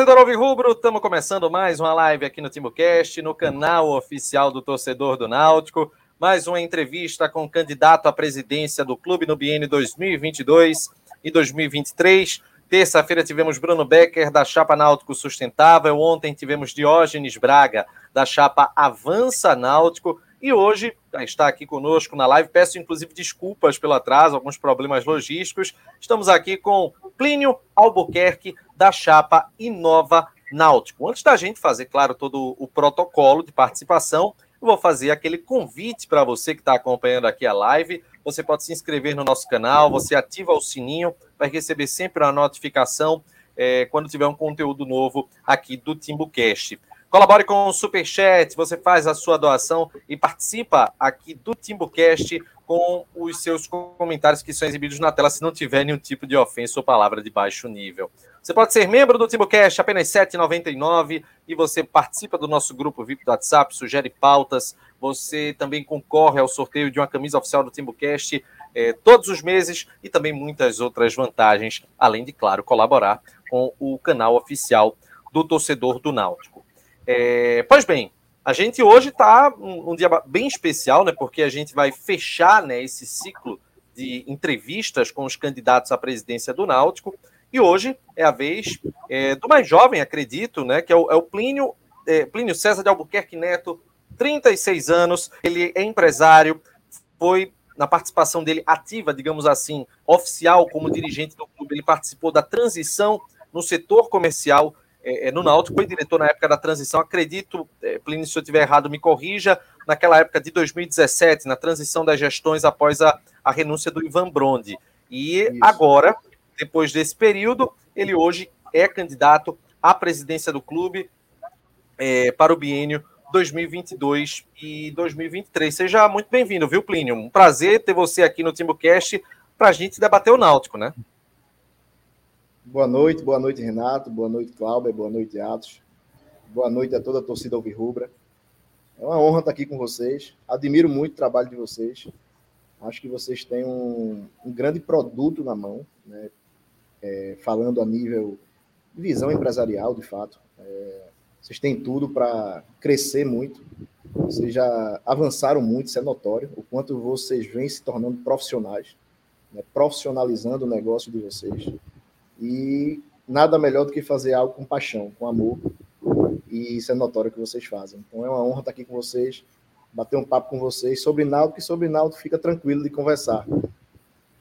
Torcedor Alvirrubro! Estamos começando mais uma live aqui no TimbuCast, no canal oficial do torcedor do Náutico. Mais uma entrevista com o candidato à presidência do clube no biênio 2022 e 2023. Terça-feira tivemos Bruno Becker, da Chapa Náutico Sustentável. Ontem tivemos Diógenes Braga, da Chapa Avança Náutico. E hoje está aqui conosco na live. Peço inclusive desculpas pelo atraso, alguns problemas logísticos. Estamos aqui com Plínio Albuquerque, da chapa Inova Náutico. Antes da gente fazer, claro, todo o protocolo de participação, eu vou fazer aquele convite para você que está acompanhando aqui a live. Você pode se inscrever no nosso canal, você ativa o sininho para receber sempre a notificação é, quando tiver um conteúdo novo aqui do TimbuCast. Colabore com o Superchat, você faz a sua doação e participa aqui do TimbuCast com os seus comentários que são exibidos na tela se não tiver nenhum tipo de ofensa ou palavra de baixo nível. Você pode ser membro do TimbuCast, apenas R$ 7,99 e você participa do nosso grupo VIP do WhatsApp, sugere pautas, você também concorre ao sorteio de uma camisa oficial do TimbuCast eh, todos os meses e também muitas outras vantagens, além de, claro, colaborar com o canal oficial do torcedor do Náutico. É, pois bem, a gente hoje está um, um, dia bem especial, né? Porque a gente vai fechar né, esse ciclo de entrevistas com os candidatos à presidência do Náutico. E hoje é a vez é, do mais jovem, acredito, né? Que é o, é o Plínio, é, Plínio César de Albuquerque Neto, 36 anos, ele é empresário, foi na participação dele ativa, digamos assim, oficial como dirigente do clube, ele participou da transição no setor comercial é, é, no Náutico, foi diretor na época da transição, acredito, é, Plínio, se eu estiver errado, me corrija, naquela época de 2017, na transição das gestões após a, a renúncia do Ivan Brondi. E Isso. agora, depois desse período, ele hoje é candidato à presidência do clube é, para o biênio 2022 e 2023. Seja muito bem-vindo, viu, Plínio? Um prazer ter você aqui no TimbuCast para a gente debater o Náutico, né? Boa noite, boa noite, Renato, boa noite, Cláudio, boa noite, Atos. Boa noite a toda a torcida Alvirrubra. É uma honra estar aqui com vocês. Admiro muito o trabalho de vocês. Acho que vocês têm um, um grande produto na mão, né? É, falando a nível de visão empresarial, de fato. É, vocês têm tudo para crescer muito. Vocês já avançaram muito, isso é notório. O quanto vocês vêm se tornando profissionais, né? profissionalizando o negócio de vocês. E nada melhor do que fazer algo com paixão, com amor. E isso é notório que vocês fazem. Então é uma honra estar aqui com vocês, bater um papo com vocês sobre Náutico, que sobre Náutico fica tranquilo de conversar.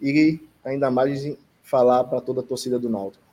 E ainda mais falar para toda a torcida do Náutico.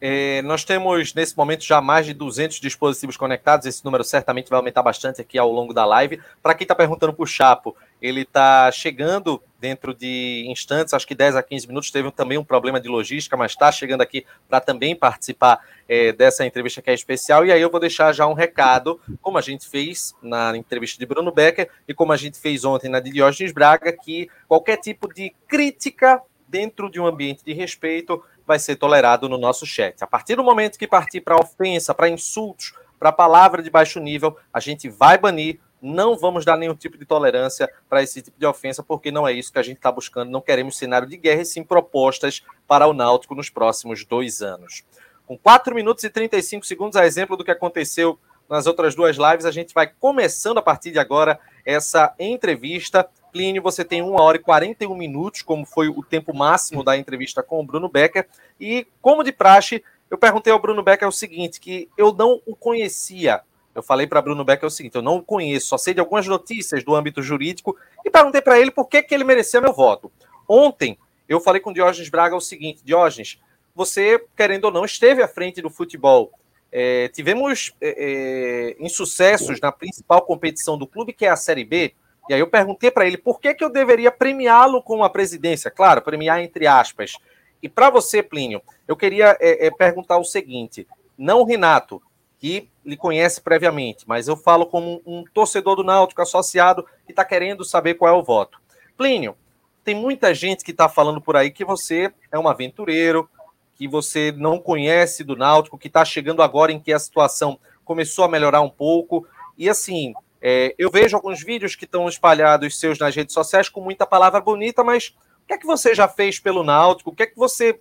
É, nós temos nesse momento já mais de 200 dispositivos conectados. Esse número certamente vai aumentar bastante aqui ao longo da live. Para quem está perguntando para o Chapo, ele está chegando dentro de instantes, acho que 10 a 15 minutos. Teve também um problema de logística, mas está chegando aqui para também participar é, dessa entrevista que é especial. E aí eu vou deixar já um recado, como a gente fez na entrevista de Bruno Becker e como a gente fez ontem na de Diógenes Braga, que qualquer tipo de crítica dentro de um ambiente de respeito vai ser tolerado no nosso chat. A partir do momento que partir para ofensa, para insultos, para palavra de baixo nível, a gente vai banir. Não vamos dar nenhum tipo de tolerância para esse tipo de ofensa, porque não é isso que a gente está buscando. Não queremos cenário de guerra, e sim propostas para o Náutico nos próximos dois anos. Com 4 minutos e 35 segundos, a exemplo do que aconteceu nas outras duas lives, a gente vai começando a partir de agora essa entrevista Plínio, você tem 1 hora e 41 minutos, como foi o tempo máximo da entrevista com o Bruno Becker. E, como de praxe, eu perguntei ao Bruno Becker o seguinte: que eu não o conhecia. Eu falei para Bruno Becker o seguinte: eu não o conheço, só sei de algumas notícias do âmbito jurídico e perguntei para ele por que, que ele merecia meu voto. Ontem, eu falei com o Diógenes Braga o seguinte: Diógenes, você, querendo ou não, esteve à frente do futebol. É, tivemos é, é, insucessos na principal competição do clube, que é a Série B. E aí eu perguntei para ele por que, que eu deveria premiá-lo com a presidência. Claro, premiar entre aspas. E para você, Plínio, eu queria é, é, perguntar o seguinte: não o Renato, que lhe conhece previamente, mas eu falo como um, um torcedor do Náutico associado que está querendo saber qual é o voto. Plínio, tem muita gente que está falando por aí que você é um aventureiro, que você não conhece do Náutico, que está chegando agora em que a situação começou a melhorar um pouco. E assim, é, eu vejo alguns vídeos que estão espalhados seus nas redes sociais com muita palavra bonita, mas o que é que você já fez pelo Náutico? O que é que você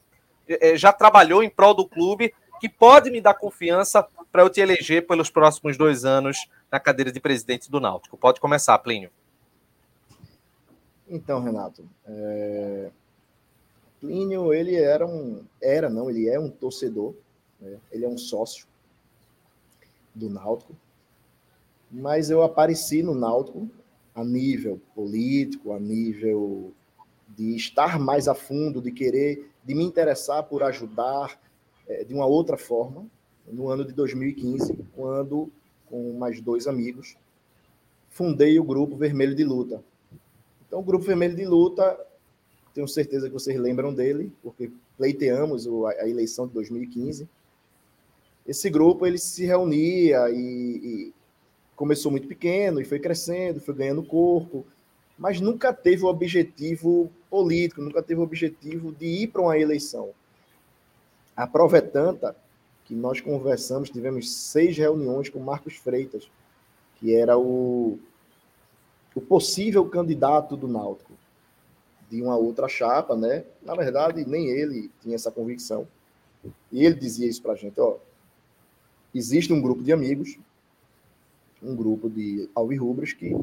é, é já trabalhou em prol do clube que pode me dar confiança para eu te eleger pelos próximos dois anos na cadeira de presidente do Náutico? Pode começar, Plínio. Então, Renato, é... Plínio, ele era um, era não, ele é um torcedor, né? ele é um sócio do Náutico, mas eu apareci no Náutico a nível político, a nível de estar mais a fundo, de querer, de me interessar por ajudar é, de uma outra forma, no ano de 2015, quando, com mais dois amigos, fundei o grupo Vermelho de Luta. Então, o grupo Vermelho de Luta, tenho certeza que vocês lembram dele, porque pleiteamos a eleição de 2015. Esse grupo ele se reunia e, e começou muito pequeno e foi crescendo, foi ganhando corpo, mas nunca teve o objetivo político, nunca teve o objetivo de ir para uma eleição. A prova é que nós conversamos, tivemos seis reuniões com Marcos Freitas, que era o, o possível candidato do Náutico de uma outra chapa, né? Na verdade, nem ele tinha essa convicção. E ele dizia isso para a gente, ó, existe um grupo de amigos, um grupo de alvirrubros que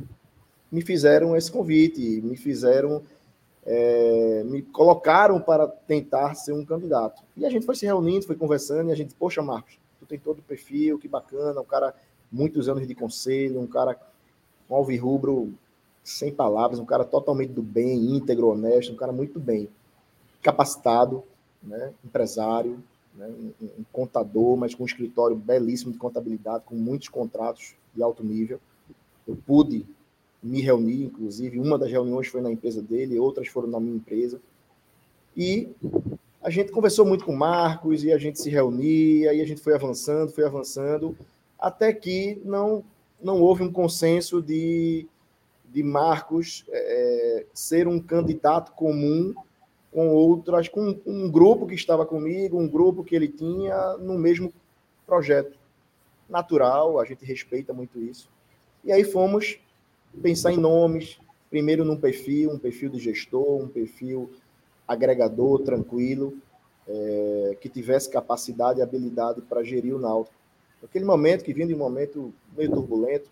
me fizeram esse convite, me fizeram é, me colocaram para tentar ser um candidato. E a gente foi se reunindo, foi conversando, e a gente, poxa, Marcos, tu tem todo o perfil, que bacana, um cara, muitos anos de conselho, um cara um alvirrubro sem palavras, um cara totalmente do bem, íntegro, honesto, um cara muito bem, capacitado, né, empresário, né, um, um contador, mas com um escritório belíssimo de contabilidade, com muitos contratos de alto nível. Eu pude me reuni, inclusive, uma das reuniões foi na empresa dele, outras foram na minha empresa. E a gente conversou muito com o Marcos e a gente se reunia e a gente foi avançando, foi avançando, até que não, não houve um consenso de, de Marcos é, ser um candidato comum com outras, com um grupo que estava comigo, um grupo que ele tinha no mesmo projeto. Natural, a gente respeita muito isso. E aí fomos pensar em nomes, primeiro num perfil, um perfil de gestor, um perfil agregador, tranquilo, é, que tivesse capacidade e habilidade para gerir o Náutico. Aquele momento que vinha de um momento meio turbulento,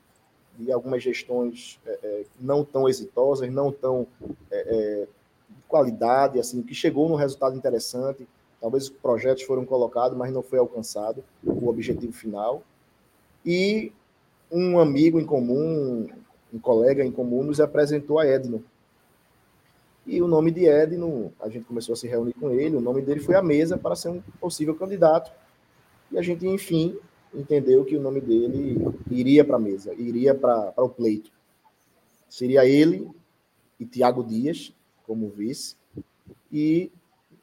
de algumas gestões é, é, não tão exitosas, não tão de qualidade, assim, que chegou num resultado interessante. Talvez os projetos foram colocados, mas não foi alcançado o objetivo final. E um amigo em comum, um colega em comum nos apresentou a Edno. E o nome de Edno, a gente começou a se reunir com ele, o nome dele foi a mesa para ser um possível candidato. E a gente, enfim, entendeu que o nome dele iria para a mesa, iria para o pleito. Seria ele e Tiago Dias como vice. E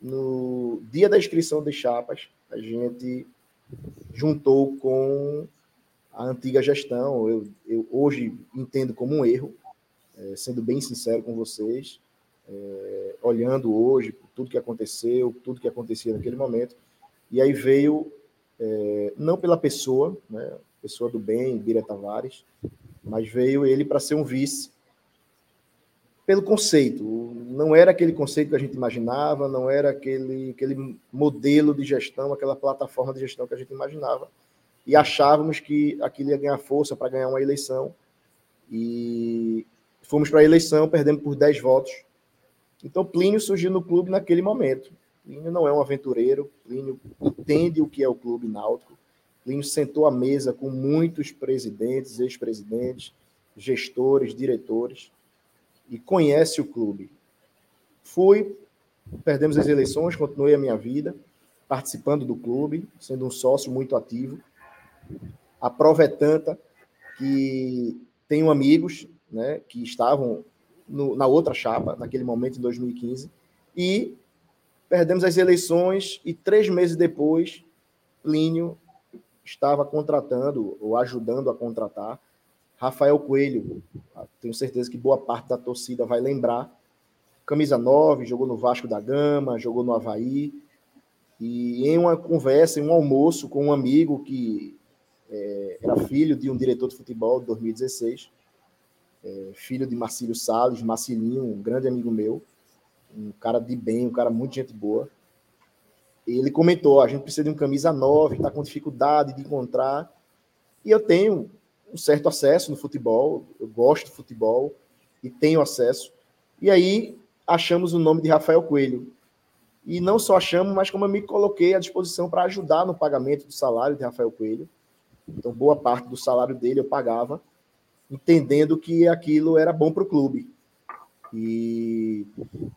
no dia da inscrição de chapas, a gente juntou com a antiga gestão, eu, eu hoje entendo como um erro, é, sendo bem sincero com vocês, é, olhando hoje tudo que aconteceu, tudo que acontecia naquele momento, e aí veio, é, não pela pessoa, né, pessoa do bem, Bira Tavares, mas veio ele para ser um vice, pelo conceito, não era aquele conceito que a gente imaginava, não era aquele, aquele modelo de gestão, aquela plataforma de gestão que a gente imaginava, e achávamos que aquilo ia ganhar força para ganhar uma eleição. E fomos para a eleição, perdemos por 10 votos. Então, Plínio surgiu no clube naquele momento. Plínio não é um aventureiro, Plínio entende o que é o clube náutico. Plínio sentou à mesa com muitos presidentes, ex-presidentes, gestores, diretores e conhece o clube. Fui, perdemos as eleições, continuei a minha vida participando do clube, sendo um sócio muito ativo. A prova é tanta que tenho amigos né, que estavam no, na outra chapa, naquele momento, em 2015, e perdemos as eleições e três meses depois, Plínio estava contratando ou ajudando a contratar Rafael Coelho. Tenho certeza que boa parte da torcida vai lembrar. Camisa 9, jogou no Vasco da Gama, jogou no Havaí. E em uma conversa, em um almoço com um amigo que é, era filho de um diretor de futebol de 2016, é, filho de Marcílio Salles, Marcilinho, um grande amigo meu, um cara de bem, um cara muito gente boa. ele comentou: a gente precisa de um camisa 9, está com dificuldade de encontrar. E eu tenho um certo acesso no futebol, eu gosto de futebol e tenho acesso. E aí achamos o nome de Rafael Coelho. E não só achamos, mas como eu me coloquei à disposição para ajudar no pagamento do salário de Rafael Coelho. Então, boa parte do salário dele eu pagava, entendendo que aquilo era bom para o clube. E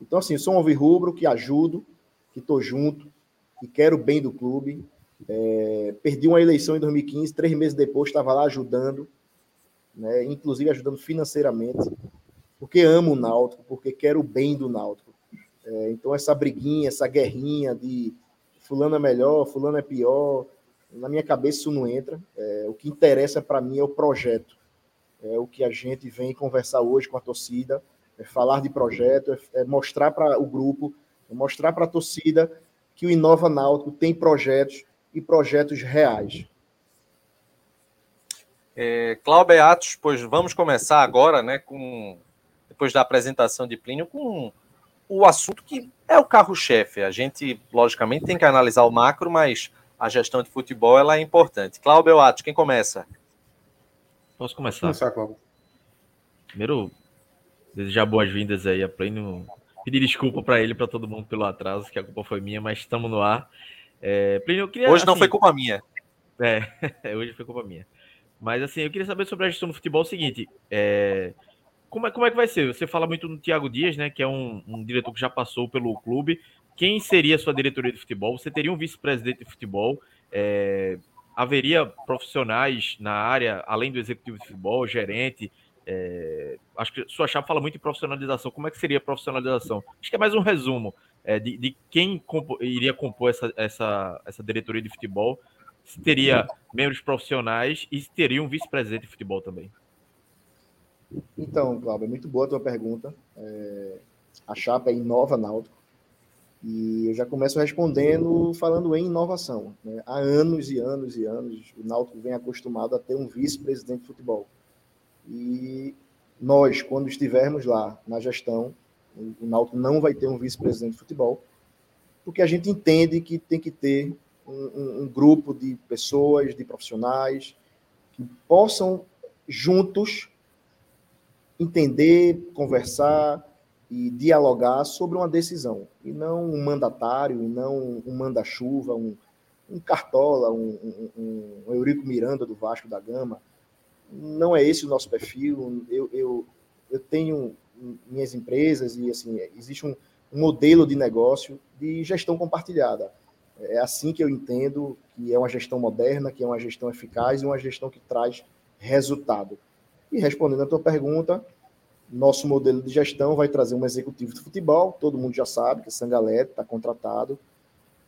então, assim, sou um rubro que ajudo, que estou junto, que quero o bem do clube. É, perdi uma eleição em 2015, três meses depois estava lá ajudando, né, inclusive ajudando financeiramente, porque amo o Náutico, porque quero o bem do Náutico. É, então, essa briguinha, essa guerrinha de fulano é melhor, fulano é pior, na minha cabeça isso não entra. É, o que interessa para mim é o projeto. É o que a gente vem conversar hoje com a torcida, é falar de projeto, é, é mostrar para o grupo, é mostrar para a torcida que o Inova Náutico tem projetos e projetos reais. É, Cláudio Atos, pois vamos começar agora, né, com depois da apresentação de Plínio, com o assunto que é o carro-chefe. A gente, logicamente, tem que analisar o macro, mas a gestão de futebol ela é importante. Cláudio Atos, quem começa? Posso começar? Começar, Cláudio. Primeiro, desejar boas-vindas aí a Plínio pedir desculpa para ele, para todo mundo pelo atraso, que a culpa foi minha, mas estamos no ar. É, Plínio, queria, hoje não assim, foi culpa minha. É, hoje foi culpa minha. Mas assim, eu queria saber sobre a gestão do futebol o seguinte: é, como, é, como é que vai ser? Você fala muito no Thiago Dias, né? Que é um, um diretor que já passou pelo clube. Quem seria sua diretoria de futebol? Você teria um vice-presidente de futebol? É, haveria profissionais na área, além do executivo de futebol, gerente? É, acho que sua chave fala muito em profissionalização. Como é que seria a profissionalização? Acho que é mais um resumo é, de, de, quem compo, iria compor essa, essa, essa diretoria de futebol. Se teria membros profissionais e se teria um vice-presidente de futebol também. Então, Cláudio, é muito boa a tua pergunta. É, a chapa é Inova Náutico. E eu já começo respondendo falando em inovação. Né? Há anos e anos e anos, o Náutico vem acostumado a ter um vice-presidente de futebol. E nós, quando estivermos lá na gestão, o Náutico não vai ter um vice-presidente de futebol, porque a gente entende que tem que ter um, um, um grupo de pessoas, de profissionais, que possam juntos entender, conversar e dialogar sobre uma decisão, e não um mandatário, e não um manda-chuva, um, um Cartola, um, um, um Eurico Miranda do Vasco da Gama, não é esse o nosso perfil. Eu, eu, eu tenho minhas empresas e assim existe um, um modelo de negócio de gestão compartilhada. É assim que eu entendo que é uma gestão moderna, que é uma gestão eficaz e uma gestão que traz resultado. E respondendo à tua pergunta, nosso modelo de gestão vai trazer um executivo de futebol, todo mundo já sabe que é Sangalete está contratado,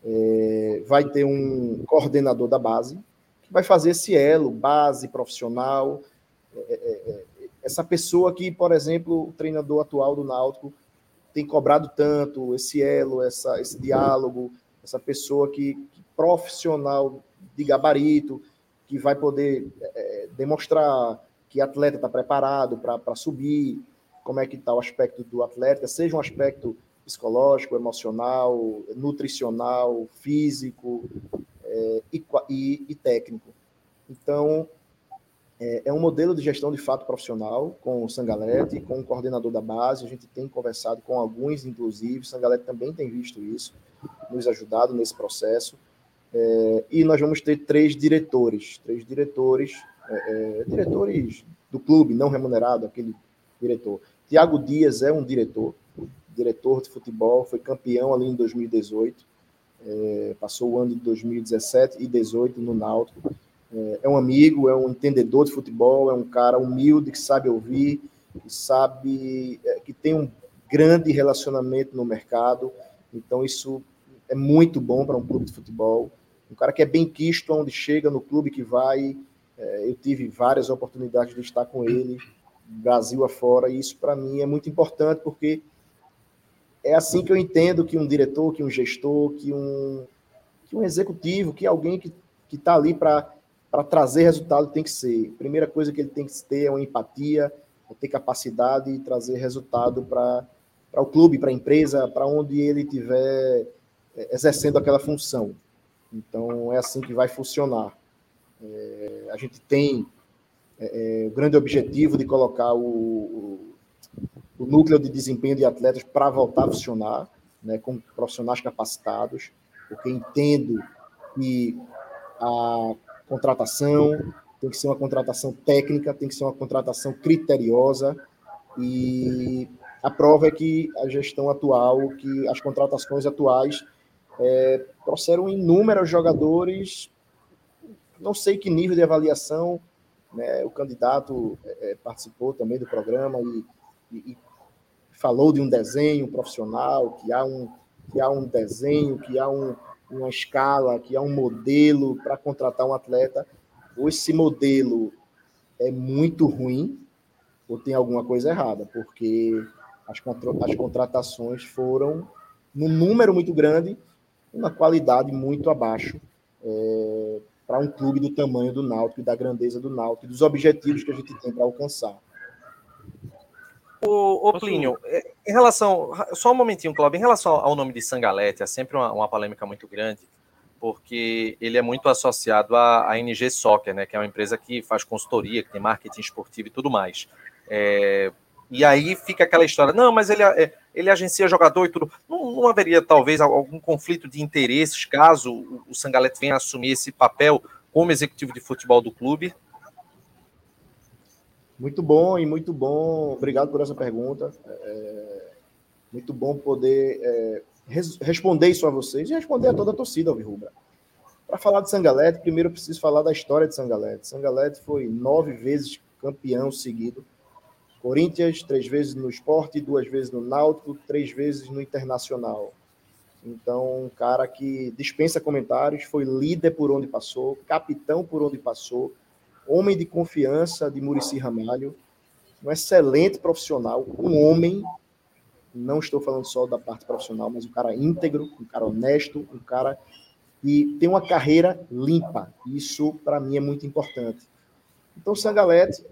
é, vai ter um coordenador da base, que vai fazer esse elo, base profissional, é, é, é, essa pessoa que, por exemplo, o treinador atual do Náutico tem cobrado tanto, esse elo, essa, esse diálogo, essa pessoa que, que profissional de gabarito, que vai poder é, demonstrar que atleta está preparado para subir, como é que está o aspecto do atleta, seja um aspecto psicológico, emocional, nutricional, físico, é, e, e, e, técnico. Então, é, é, um modelo de gestão de fato profissional, com o Sangalete, com o coordenador da base, a gente tem conversado com alguns, inclusive, o Sangalete também tem visto isso, nos ajudado nesse processo, é, e nós vamos ter três diretores, três diretores, é, é, diretores do clube, não remunerado, aquele diretor. Tiago Dias é um diretor, diretor de futebol, foi campeão ali em 2018, é, passou o ano de 2017 e 2018 no Náutico. É, é, um amigo, é um entendedor de futebol, é um cara humilde que sabe ouvir, que sabe, é, que tem um grande relacionamento no mercado. Então isso é muito bom para um clube de futebol. Um cara que é bem quisto onde chega, no clube que vai. É, eu tive várias oportunidades de estar com ele, Brasil afora, e isso para mim é muito importante porque é assim que eu entendo que um diretor, que um gestor, que um, que um executivo, que alguém que está ali para trazer resultado tem que ser. A primeira coisa que ele tem que ter é uma empatia, é ter capacidade de trazer resultado para o clube, para a empresa, para onde ele estiver é, exercendo aquela função. Então, é assim que vai funcionar. É, a gente tem é, é o grande objetivo de colocar o, o, o núcleo de desempenho de atletas para voltar a funcionar, né, com profissionais capacitados, porque entendo que a contratação tem que ser uma contratação técnica, tem que ser uma contratação criteriosa, e a prova é que a gestão atual, que as contratações atuais é, trouxeram inúmeros jogadores, não sei que nível de avaliação, né, o candidato é, é participou também do programa e, e, e, falou de um desenho profissional, que há um, que há um desenho, que há um, uma escala, que há um modelo para contratar um atleta, ou esse modelo é muito ruim, ou tem alguma coisa errada, porque as, as contratações foram num número muito grande, uma qualidade muito abaixo. É, para um clube do tamanho do Náutico e da grandeza do Náutico e dos objetivos que a gente tem para alcançar. O, o Plínio, é, em relação. Só um momentinho, Cláudio. Em relação ao nome de Sangalete, é sempre uma, uma polêmica muito grande, porque ele é muito associado à, à NG Soccer, né, que é uma empresa que faz consultoria, que tem marketing esportivo e tudo mais. É, e aí fica aquela história, não, mas ele, é, ele agencia jogador e tudo. Não, não haveria, talvez, algum conflito de interesses caso o, Sangalete venha assumir esse papel como executivo de futebol do clube? Muito bom e muito bom. Obrigado por essa pergunta. É, muito bom poder é, res, responder isso a vocês e responder a toda a torcida Alvirrubra. Para falar de Sangalete, primeiro eu preciso falar da história de Sangalete. Sangalete foi nove vezes campeão seguido Corinthians, três vezes no esporte, duas vezes no Náutico, três vezes no Internacional. Então, um cara que dispensa comentários, foi líder por onde passou, capitão por onde passou, homem de confiança de Murici Ramalho, um excelente profissional, um homem, não estou falando só da parte profissional, mas um cara íntegro, um cara honesto, um cara que tem uma carreira limpa. Isso, para mim, é muito importante. Então, Sangalete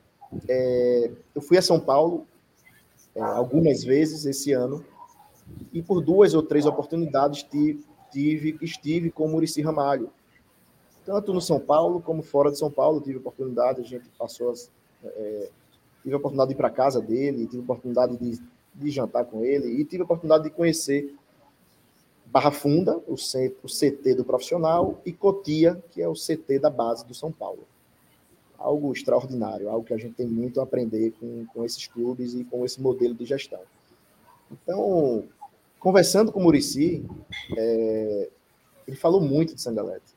é, eu fui a São Paulo é, algumas vezes esse ano e por duas ou três oportunidades tive, tive estive com o Murici Ramalho. Tanto no São Paulo como fora de São Paulo tive oportunidade, a gente passou as, é, tive a oportunidade de ir para casa dele, tive a oportunidade de, de jantar com ele e tive a oportunidade de conhecer Barra Funda, o, C, o CT do profissional, e Cotia, que é o CT da base do São Paulo algo extraordinário, algo que a gente tem muito a aprender com, com esses clubes e com esse modelo de gestão. Então, conversando com o Murici, é, ele falou muito de Sangalete.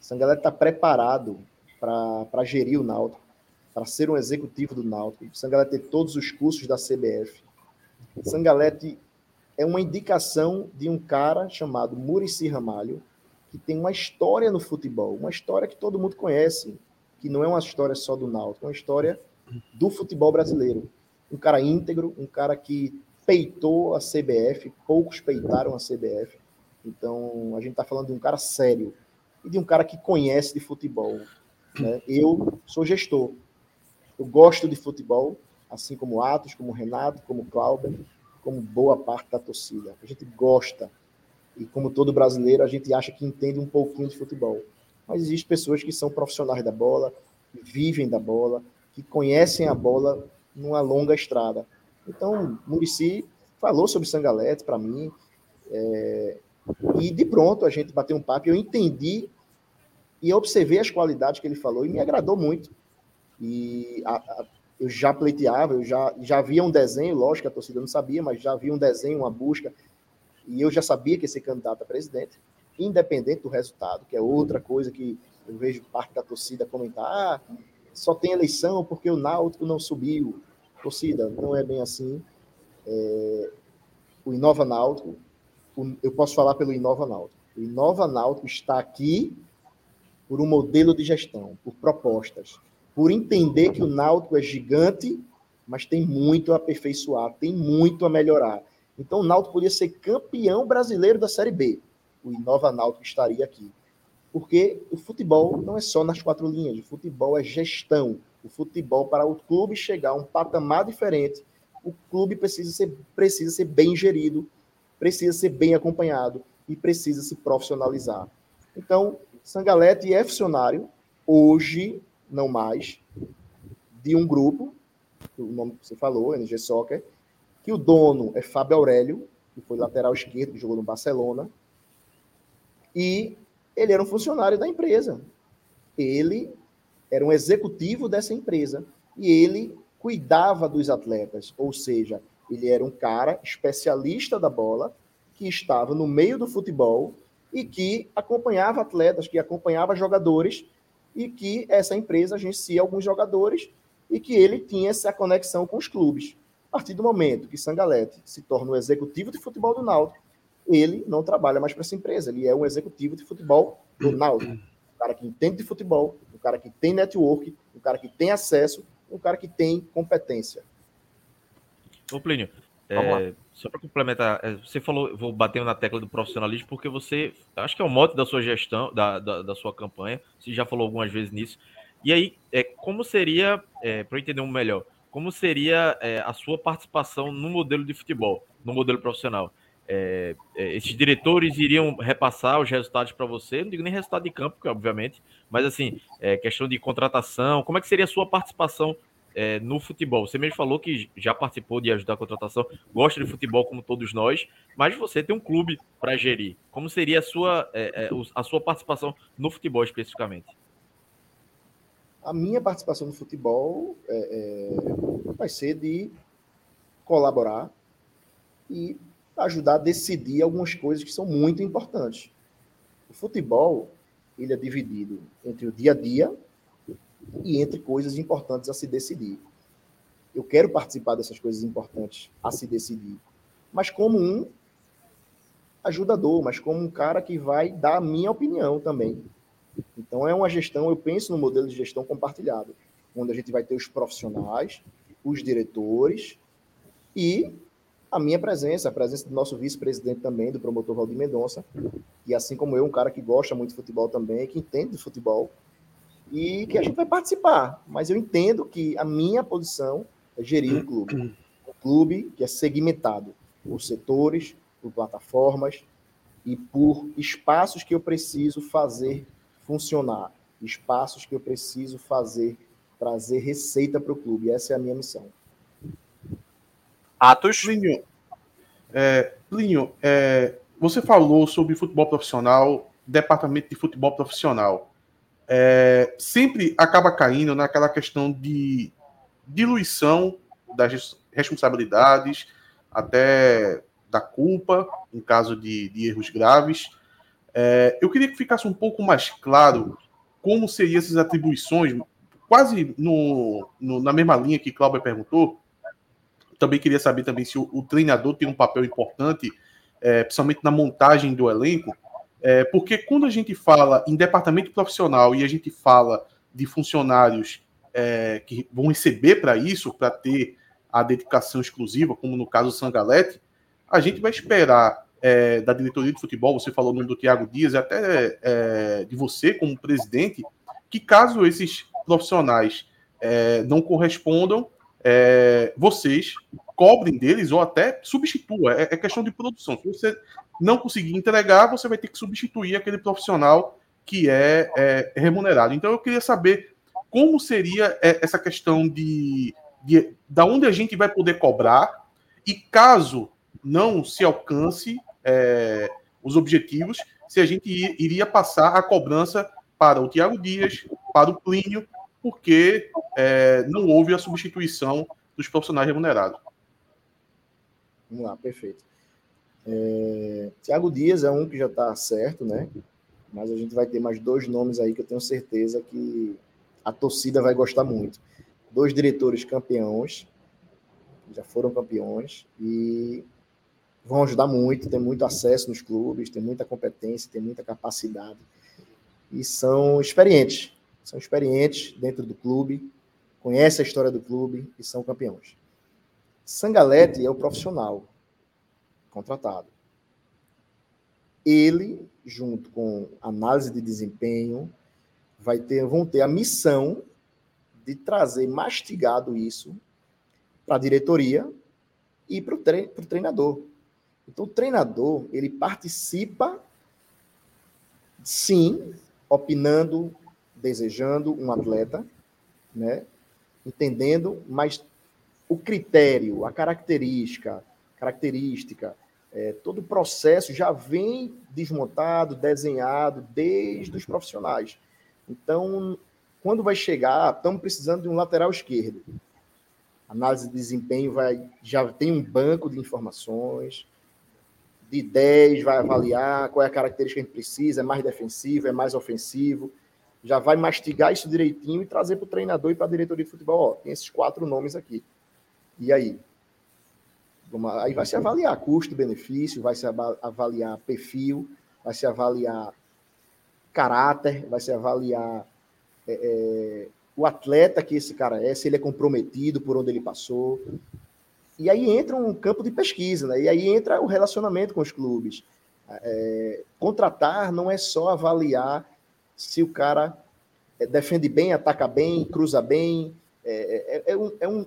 Sangalete está preparado para gerir o Náutico, para ser um executivo do Náutico. Sangalete tem todos os cursos da CBF. Sangalete é uma indicação de um cara chamado Murici Ramalho, que tem uma história no futebol, uma história que todo mundo conhece que não é uma história só do Náutico, é uma história do futebol brasileiro. Um cara íntegro, um cara que peitou a CBF, poucos peitaram a CBF. Então, a gente está falando de um cara sério e de um cara que conhece de futebol. Né? Eu sou gestor. Eu gosto de futebol, assim como Atos, como Renato, como Cláudio, como boa parte da torcida. A gente gosta. E como todo brasileiro, a gente acha que entende um pouquinho de futebol mas existem pessoas que são profissionais da bola, que vivem da bola, que conhecem a bola numa longa estrada. Então, Murici falou sobre Sangalete para mim, é, e de pronto a gente bateu um papo, eu entendi e observei as qualidades que ele falou e me agradou muito. E a, a, eu já pleiteava, eu já, já via um desenho, lógico a torcida não sabia, mas já havia um desenho, uma busca, e eu já sabia que ser candidato a presidente independente do resultado, que é outra coisa que eu vejo parte da torcida comentar, ah, só tem eleição porque o Náutico não subiu. Torcida, não é bem assim. É, o Inova Náutico, o, eu posso falar pelo Inova Náutico. O Inova Náutico está aqui por um modelo de gestão, por propostas, por entender que o Náutico é gigante, mas tem muito a aperfeiçoar, tem muito a melhorar. Então o Náutico podia ser campeão brasileiro da Série B o Inova Náutico estaria aqui. Porque o futebol não é só nas quatro linhas, o futebol é gestão. O futebol, para o clube chegar a um patamar diferente, o clube precisa ser, precisa ser bem gerido, precisa ser bem acompanhado. e precisa se profissionalizar. Então, Sangalete é funcionário, hoje, não mais, de um grupo, o nome que você falou, NG Soccer, que o dono é Fábio Aurélio, que foi lateral esquerdo, que jogou no Barcelona, e ele era um funcionário da empresa. Ele era um executivo dessa empresa e ele cuidava dos atletas, ou seja, ele era um cara especialista da bola que estava no meio do futebol e que acompanhava atletas, que acompanhava jogadores e que essa empresa agencia alguns jogadores e que ele tinha essa conexão com os clubes. A partir do momento que Sangalete se torna o executivo de futebol do Náutico, ele não trabalha mais para essa empresa, ele é um executivo de futebol do Náutico. Um cara que entende de futebol, um cara que tem network, um cara que tem acesso, um cara que tem competência. Ô Plínio, é, só para complementar, é, você falou, vou bater na tecla do profissionalismo, porque você, acho que é o mote da sua gestão, da, da, da sua campanha, você já falou algumas vezes nisso. E aí, é, como seria, é, para eu entender um melhor, como seria é, a sua participação no modelo de futebol, no modelo profissional? É, é, esses diretores iriam repassar os resultados para você, não digo nem resultado de campo, obviamente, mas assim, é, questão de contratação, como é que seria a sua participação é, no futebol? Você mesmo falou que já participou de ajudar a contratação, gosta de futebol como todos nós, mas você tem um clube para gerir. Como seria a sua, é, é, a sua participação no futebol especificamente? A minha participação no futebol vai ser de colaborar e ajudar a decidir algumas coisas que são muito importantes. O futebol, ele é dividido entre o dia a dia e entre coisas importantes a se decidir. Eu quero participar dessas coisas importantes a se decidir, mas como um ajudador, mas como um cara que vai dar a minha opinião também. Então é uma gestão, eu penso no modelo de gestão compartilhado, onde a gente vai ter os profissionais, os diretores e a minha presença, a presença do nosso vice-presidente também, do promotor Valdir Mendonça, e assim como eu, um cara que gosta muito de futebol também, que entende de futebol, e que a gente vai participar. Mas eu entendo que a minha posição é gerir o clube. Um clube que é segmentado por setores, por plataformas e por espaços que eu preciso fazer funcionar, espaços que eu preciso fazer trazer receita para o clube. Essa é a minha missão. Atos. Plínio, é, Plínio é, você falou sobre futebol profissional, departamento de futebol profissional. É, sempre acaba caindo naquela questão de diluição das responsabilidades, até da culpa, em caso de, de erros graves. É, eu queria que ficasse um pouco mais claro como seriam essas atribuições, quase no, no, na mesma linha que Cláudio perguntou, também queria saber também se o, o treinador tem um papel importante, é, principalmente na montagem do elenco, é, porque quando a gente fala em departamento profissional e a gente fala de funcionários é, que vão receber para isso, para ter a dedicação exclusiva, como no caso do Sangalete, a gente vai esperar é, da diretoria de futebol, você falou o nome do Thiago Dias, até é, de você como presidente, que caso esses profissionais é, não correspondam, é, vocês cobrem deles ou até substitua. É, é, questão de produção. Se você não conseguir entregar, você vai ter que substituir aquele profissional que é, é remunerado. Então eu queria saber como seria é, essa questão de, de da onde a gente vai poder cobrar e caso não se alcance é, os objetivos, se a gente iria passar a cobrança para o Tiago Dias, para o Plínio porque é, não houve a substituição dos profissionais remunerados. Vamos lá, perfeito. É, Tiago Dias é um que já está certo, né? Mas a gente vai ter mais dois nomes aí que eu tenho certeza que a torcida vai gostar muito. Dois diretores campeões, já foram campeões e vão ajudar muito, tem muito acesso nos clubes, tem muita competência, tem muita capacidade e são experientes são experientes dentro do clube, conhecem a história do clube e são campeões. Sangalete é o profissional contratado. Ele, junto com análise de desempenho, vai ter, vão ter a missão de trazer mastigado isso para a diretoria e para o treinador. Então, o treinador, ele participa, sim, opinando, desejando um atleta, né? entendendo, mas o critério, a característica, característica, é, todo o processo já vem desmontado, desenhado desde os profissionais. Então, quando vai chegar, estamos precisando de um lateral esquerdo. Análise de desempenho vai, já tem um banco de informações. De 10 vai avaliar qual é a característica que a gente precisa, é mais defensivo, é mais ofensivo. Já vai mastigar isso direitinho e trazer para o treinador e para a diretoria de futebol. Ó, tem esses quatro nomes aqui. E aí? Aí vai se avaliar custo-benefício, vai se avaliar perfil, vai se avaliar caráter, vai se avaliar é, é, o atleta que esse cara é, se ele é comprometido por onde ele passou. E aí entra um campo de pesquisa, né? E aí entra o relacionamento com os clubes. É, contratar não é só avaliar se o cara é, defende bem, ataca bem, cruza bem. É, é, é um, é, um,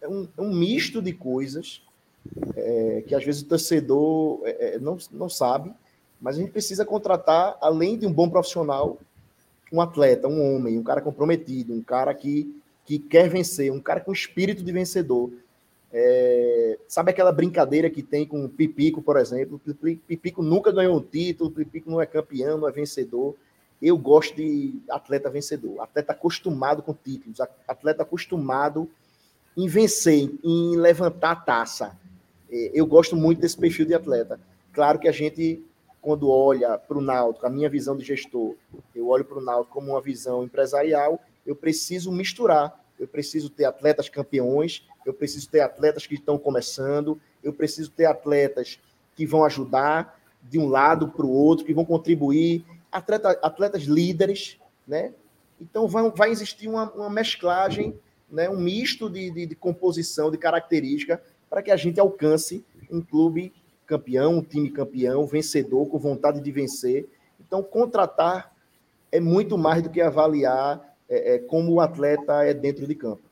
é, um, é um misto de coisas é, que às vezes o torcedor é, é, não, não sabe, mas a gente precisa contratar, além de um bom profissional, um atleta, um homem, um cara comprometido, um cara que, que quer vencer, um cara com espírito de vencedor. É, sabe aquela brincadeira que tem com o Pipico, por exemplo? Pipico nunca ganhou um título, Pipico não é campeão, não é vencedor. Eu gosto de atleta vencedor, atleta acostumado com títulos, atleta acostumado em vencer, em levantar a taça. É, eu gosto muito desse perfil de atleta. Claro que a gente, quando olha para o Náutico, a minha visão de gestor, eu olho para o Náutico como uma visão empresarial, eu preciso misturar. Eu preciso ter atletas campeões, eu preciso ter atletas que estão começando, eu preciso ter atletas que vão ajudar de um lado para o outro, que vão contribuir, atleta, atletas líderes, né? Então vai, vai existir uma, uma mesclagem, né? um misto de, de, de composição, de característica, para que a gente alcance um clube campeão, um time campeão, vencedor, com vontade de vencer. Então, contratar é muito mais do que avaliar é, é, como o atleta é dentro de campo.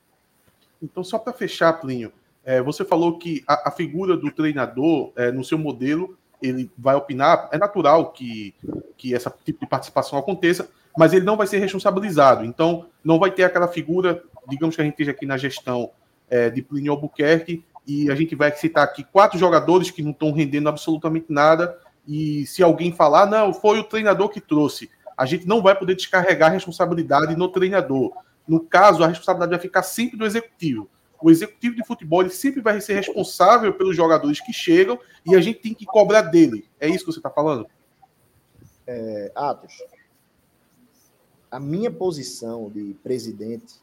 Então, só para fechar, Plinho, é, você falou que a, a figura do treinador, é, no seu modelo, ele vai opinar. É natural que, que esse tipo de participação aconteça, mas ele não vai ser responsabilizado. Então, não vai ter aquela figura, digamos que a gente esteja aqui na gestão é, de Plínio Albuquerque, e a gente vai citar aqui quatro jogadores que não estão rendendo absolutamente nada. E se alguém falar, não, foi o treinador que trouxe, a gente não vai poder descarregar a responsabilidade no treinador. No caso, a responsabilidade vai ficar sempre do executivo. O executivo de futebol sempre vai ser responsável pelos jogadores que chegam e a gente tem que cobrar dele. É isso que você está falando? É, Atos, a minha posição de presidente,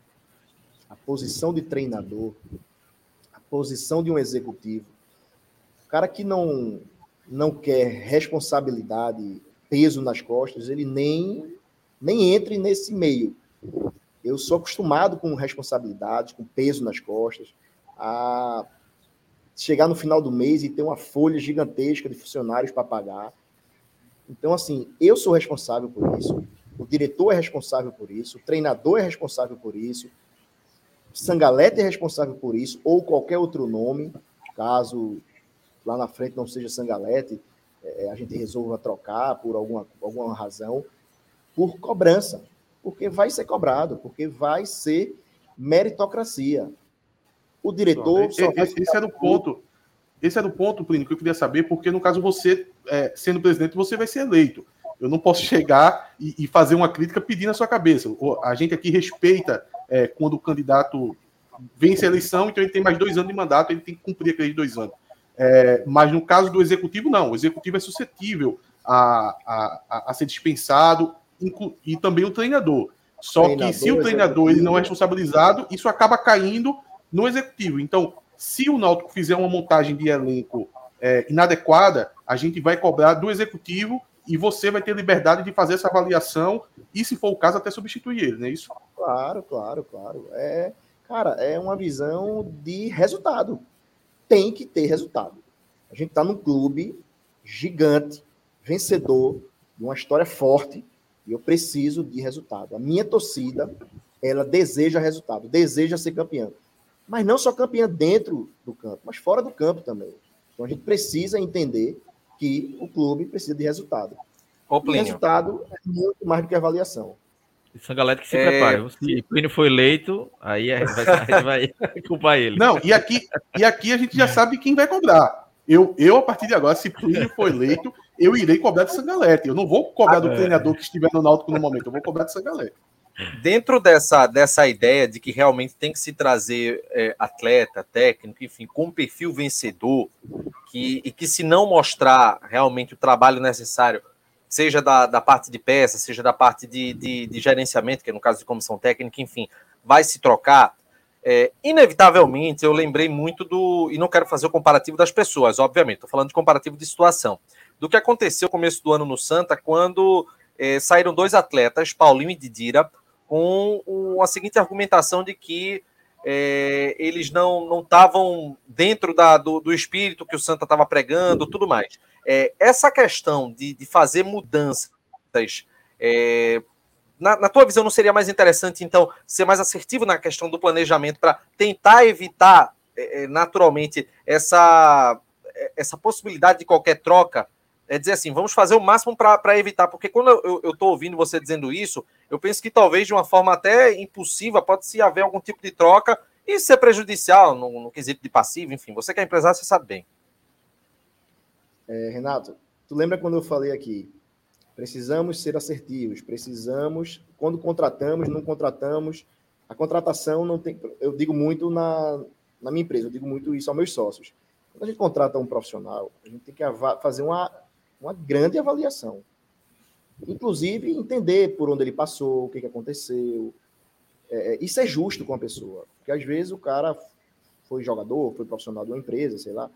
a posição de treinador, posição de um executivo. O cara que não, não quer responsabilidade, peso nas costas, ele nem, nem entre nesse meio. Eu sou acostumado com responsabilidade, com peso nas costas, a chegar no final do mês e ter uma folha gigantesca de funcionários para pagar. Então, assim, eu sou responsável por isso, o diretor é responsável por isso, o treinador é responsável por isso, Sangalete é responsável por isso, ou qualquer outro nome, caso lá na frente não seja Sangalete, é, a gente resolva trocar por alguma, alguma razão, por cobrança, porque vai ser cobrado, porque vai ser meritocracia. O diretor. Só esse, esse era o ponto. Esse era o ponto, Plínio, que eu queria saber, porque no caso você, é, sendo presidente, você vai ser eleito. Eu não posso chegar e, e, fazer uma crítica pedindo a sua cabeça. A gente aqui respeita é, quando o candidato vence a eleição, então ele tem mais dois anos de mandato, ele tem que cumprir aqueles dois anos. É, mas no caso do executivo, não. O executivo é suscetível a, a, a ser dispensado e também o treinador. Só treinador, que se o treinador ele não é responsabilizado, isso acaba caindo no executivo. Então, se o Náutico fizer uma montagem de elenco é, inadequada, a gente vai cobrar do executivo e você vai ter liberdade de fazer essa avaliação e, se for o caso, até substituir ele, não é isso? Claro, claro, claro. É, cara, é uma visão de resultado. Tem que ter resultado. A gente está num clube gigante, vencedor, de uma história forte, e eu preciso de resultado. A minha torcida, ela deseja resultado, deseja ser campeã. Mas não só campeã dentro do campo, mas fora do campo também. Então a gente precisa entender que o clube precisa de resultado. Plínio, resultado é muito mais do que avaliação. Essa galera que se É, prepara. Se Plínio foi eleito, aí a gente vai, vai culpar ele. Não, e aqui, e aqui a gente já sabe quem vai cobrar. Eu, eu, a partir de agora, se Plínio for eleito, eu irei cobrar de Sangalete. Eu não vou cobrar do É. treinador que estiver no Náutico no momento, eu vou cobrar de Sangalete. dentro dessa, dessa ideia de que realmente tem que se trazer é, atleta, técnico, enfim, com um perfil vencedor, que, e que se não mostrar realmente o trabalho necessário, seja da, da parte de peça, seja da parte de, de, de gerenciamento, que é no caso de comissão técnica, enfim, vai se trocar. é, inevitavelmente, eu lembrei muito do. E não quero fazer o comparativo das pessoas, obviamente, estou falando de comparativo de situação. Do que aconteceu no começo do ano no Santa, quando é, saíram dois atletas, Paulinho e Didira, com a seguinte argumentação de que é, eles não estavam dentro da- do, do espírito que o Santa estava pregando, tudo mais. É, essa questão de, de fazer mudanças, é, na, na tua visão, não seria mais interessante, então, ser mais assertivo na questão do planejamento para tentar evitar é, é, naturalmente essa, essa possibilidade de qualquer troca? É dizer assim, vamos fazer o máximo para evitar, porque quando eu estou ouvindo você dizendo isso, eu penso que talvez de uma forma até impulsiva pode-se haver algum tipo de troca e ser prejudicial no, no quesito de passivo, enfim. Você que é empresário, você sabe bem. É, Renato, tu lembra quando eu falei aqui? Precisamos ser assertivos, precisamos, quando contratamos, não contratamos. A contratação não tem. Eu digo muito na, na minha empresa, eu digo muito isso aos meus sócios. Quando a gente contrata um profissional, a gente tem que fazer uma, uma grande avaliação. Inclusive, entender por onde ele passou, o que, que aconteceu. É, é, e ser justo com a pessoa. Porque às vezes o cara foi jogador, foi profissional de uma empresa, sei lá,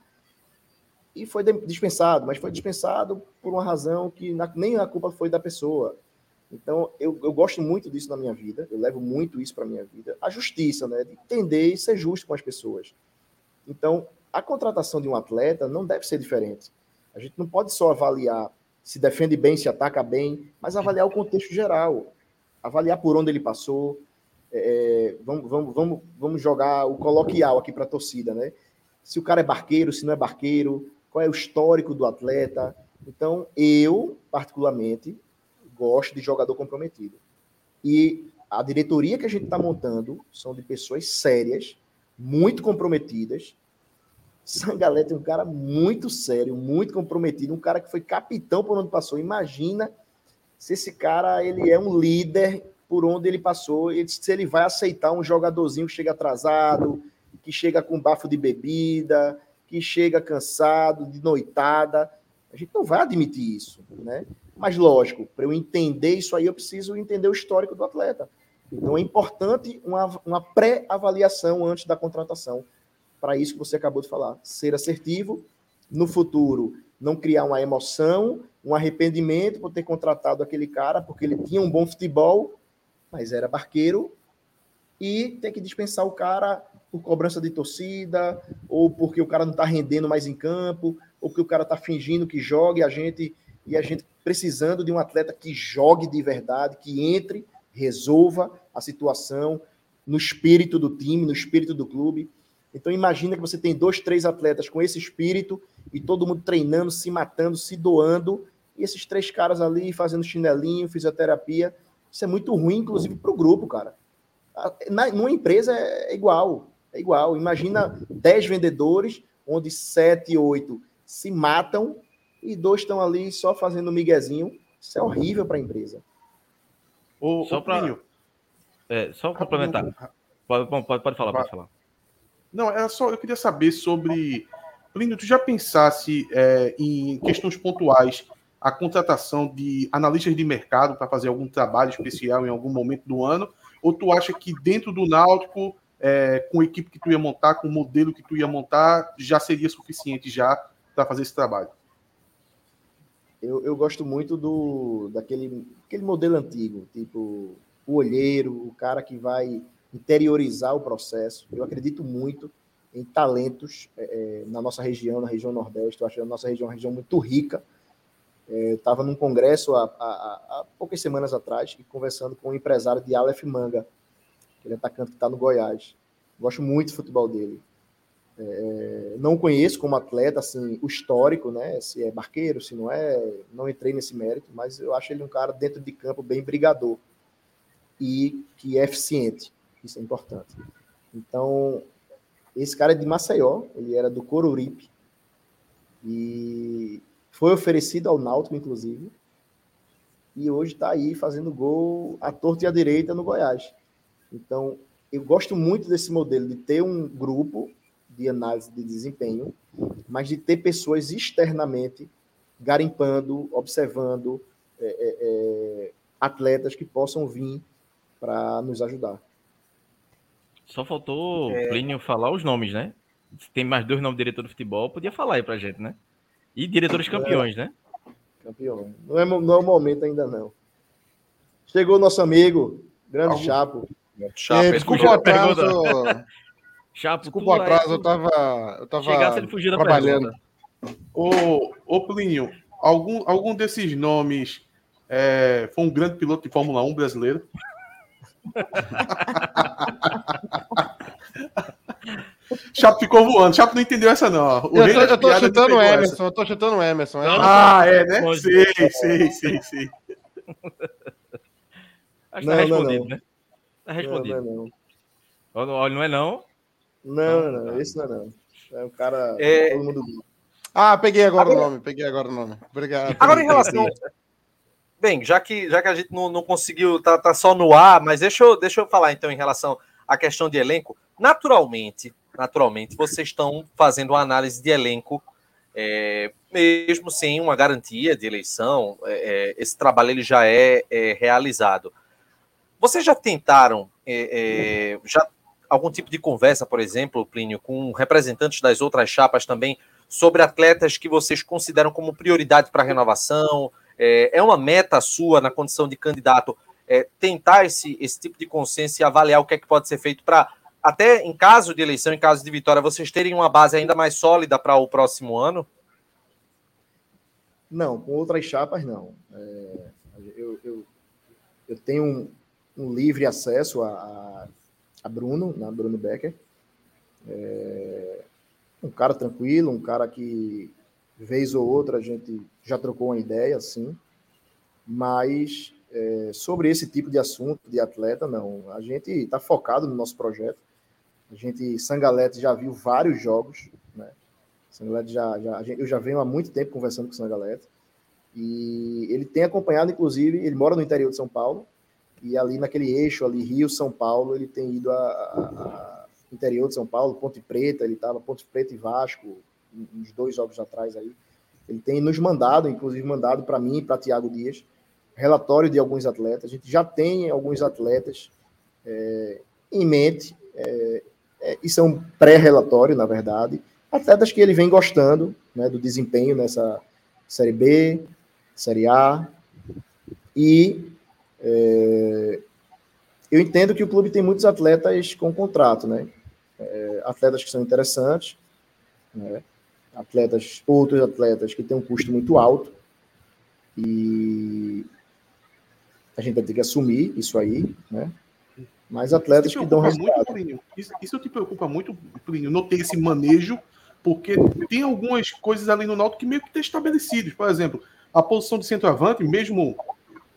e foi dispensado, mas foi dispensado por uma razão que na- nem a culpa foi da pessoa. Então, eu, eu gosto muito disso na minha vida, eu levo muito isso para minha vida. A justiça, né? De entender e ser justo com as pessoas. Então, a contratação de um atleta não deve ser diferente. A gente não pode só avaliar se defende bem, se ataca bem, mas avaliar o contexto geral. Avaliar por onde ele passou. É, vamos, vamos, vamos, vamos jogar o coloquial aqui para a torcida, né? Se o cara é barqueiro, se não é barqueiro, qual é o histórico do atleta. Então, eu, particularmente, gosto de jogador comprometido. E a diretoria que a gente está montando são de pessoas sérias, muito comprometidas. Sangalete é um cara muito sério, muito comprometido, um cara que foi capitão por onde passou. Imagina se esse cara ele é um líder por onde ele passou, ele- se ele vai aceitar um jogadorzinho que chega atrasado, que chega com bafo de bebida, que chega cansado, de noitada. A gente não vai admitir isso, né? Mas lógico, para eu entender isso aí, eu preciso entender o histórico do atleta. Então é importante uma, uma pré-avaliação antes da contratação. Para isso que você acabou de falar. Ser assertivo, no futuro, não criar uma emoção, um arrependimento por ter contratado aquele cara, porque ele tinha um bom futebol, mas era barqueiro, e ter que dispensar o cara por cobrança de torcida, ou porque o cara não está rendendo mais em campo, ou que o cara está fingindo que joga e a gente e a gente precisando de um atleta que jogue de verdade, que entre, resolva a situação no espírito do time, no espírito do clube. Então imagina que você tem dois, três atletas com esse espírito e todo mundo treinando, se matando, se doando, e esses três caras ali fazendo chinelinho, fisioterapia. Isso é muito ruim, inclusive, para o grupo, cara. Na, numa empresa é igual, é igual. Imagina 10 vendedores, onde 7, 8 se matam e dois estão ali só fazendo miguezinho. Isso é horrível para a empresa. Ô, Só Plínio, É, só complementar. Pode, pode, pode falar, pode falar. Não, era só, eu queria saber sobre. Plínio, tu já pensasse é, em questões pontuais a contratação de analistas de mercado para fazer algum trabalho especial em algum momento do ano? Ou tu acha que dentro do Náutico, é, com a equipe que tu ia montar, com o modelo que tu ia montar, já seria suficiente já para fazer esse trabalho? Eu, eu gosto muito do daquele aquele modelo antigo, tipo o olheiro, o cara que vai interiorizar o processo. Eu acredito muito em talentos é, é, na nossa região, na região Nordeste. Eu acho a nossa região uma região muito rica. É, eu estava num congresso há, há- há poucas semanas atrás e conversando com um empresário de Aleph Manga, aquele atacante que está no Goiás. Gosto muito do futebol dele. É, não conheço como atleta assim o histórico, né? Se é barqueiro, se não é, não entrei nesse mérito, mas eu acho ele um cara dentro de campo bem brigador e que é eficiente. Isso é importante. Então, esse cara é de Maceió, ele era do Coruripe e foi oferecido ao Náutico, inclusive, e hoje está aí fazendo gol à torta e à direita no Goiás. Então, eu gosto muito desse modelo de ter um grupo de análise de desempenho, mas de ter pessoas externamente garimpando, observando é, é, é atletas que possam vir para nos ajudar. Só faltou é... Plínio falar os nomes, né? Se tem mais dois nomes de diretor de futebol, podia falar aí pra gente, né? E diretores campeões, né? Campeão. Não é, não é o momento ainda, não. Chegou nosso amigo, grande Algum... Chapo. Chapo, é, desculpa o atraso. Chapo, desculpa o atraso, eu tava, eu tava Chegasse, ele fugiu da trabalhando. Ô, ô Plínio, algum, algum desses nomes é, foi um grande piloto de Fórmula 1 brasileiro? Chapo ficou voando. Chapo não entendeu essa, não. O eu, tô, eu tô chutando o Emerson, essa. eu tô chutando o Emerson. ah, é, né? Pode, sei, sei, sei, sei. Acho que tá respondido, né? Tá respondido. Não, não, não. Olha, não é não? Não, não, esse não é não. É um cara. É... Todo mundo... Ah, peguei agora, agora, o nome, peguei agora o nome. Obrigado. Agora, em relação. Bem, já que, já que a gente não, não conseguiu, tá, tá só no ar, mas deixa eu, deixa eu falar então em relação à questão de elenco. Naturalmente, naturalmente, vocês estão fazendo uma análise de elenco, é, mesmo sem uma garantia de eleição, é, é esse trabalho ele já é, é realizado. Vocês já tentaram, é, é, já algum tipo de conversa, por exemplo, Plínio, com representantes das outras chapas também, sobre atletas que vocês consideram como prioridade para a renovação, é, uma meta sua na condição de candidato tentar esse, esse tipo de consciência e avaliar o que é que pode ser feito para, até em caso de eleição, em caso de vitória, vocês terem uma base ainda mais sólida para o próximo ano? Não, com outras chapas não. É, eu, eu, eu, tenho um, um, livre acesso a, a Bruno, né, Bruno Becker. É, um cara tranquilo, um cara que vez ou outra a gente já trocou uma ideia, sim, mas é, sobre esse tipo de assunto de atleta, não. A gente está focado no nosso projeto. A gente, Sangalete já viu vários jogos, né? Sangalete já, já eu já venho há muito tempo conversando com o Sangalete e ele tem acompanhado, inclusive, ele mora no interior de São Paulo e ali naquele eixo ali Rio São Paulo ele tem ido a, a, a interior de São Paulo, Ponte Preta, ele estava Ponte Preta e Vasco, uns dois jogos atrás aí. Ele tem nos mandado, inclusive mandado para mim e para Tiago Dias, relatório de alguns atletas. A gente já tem alguns atletas é, em mente. É, é, isso é um pré-relatório, na verdade. Atletas que ele vem gostando né, do desempenho nessa Série B, Série A. E é, eu entendo que o clube tem muitos atletas com contrato, né? É, atletas que são interessantes, né? atletas, outros atletas que têm um custo muito alto e a gente vai ter que assumir isso aí, né? Mas atletas que dão resultado. Muito, isso, isso te preocupa muito, Plínio, não ter esse manejo, porque tem algumas coisas ali no Náutico que meio que estão estabelecidas. Por exemplo, a posição de centroavante, mesmo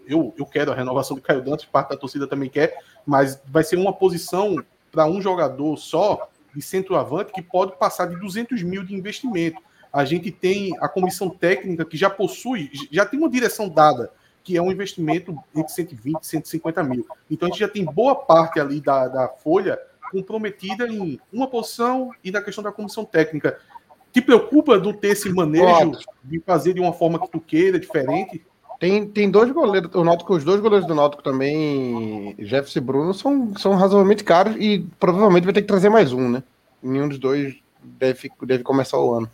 eu, eu quero a renovação do Caio Dantas, parte da torcida também quer, mas vai ser uma posição para um jogador só, de centroavante que pode passar de 200 mil de investimento. A gente tem a comissão técnica que já possui, já tem uma direção dada, que é um investimento entre 120 e 150 mil. Então a gente já tem boa parte ali da, da folha comprometida em uma posição e na questão da comissão técnica. Te preocupa do ter esse manejo de fazer de uma forma que tu queira, diferente? Tem, tem dois goleiros, o Náutico, os dois goleiros do Náutico também, Jefferson e Bruno, são, são razoavelmente caros e provavelmente vai ter que trazer mais um, né? Nenhum dos dois deve, deve começar o ano.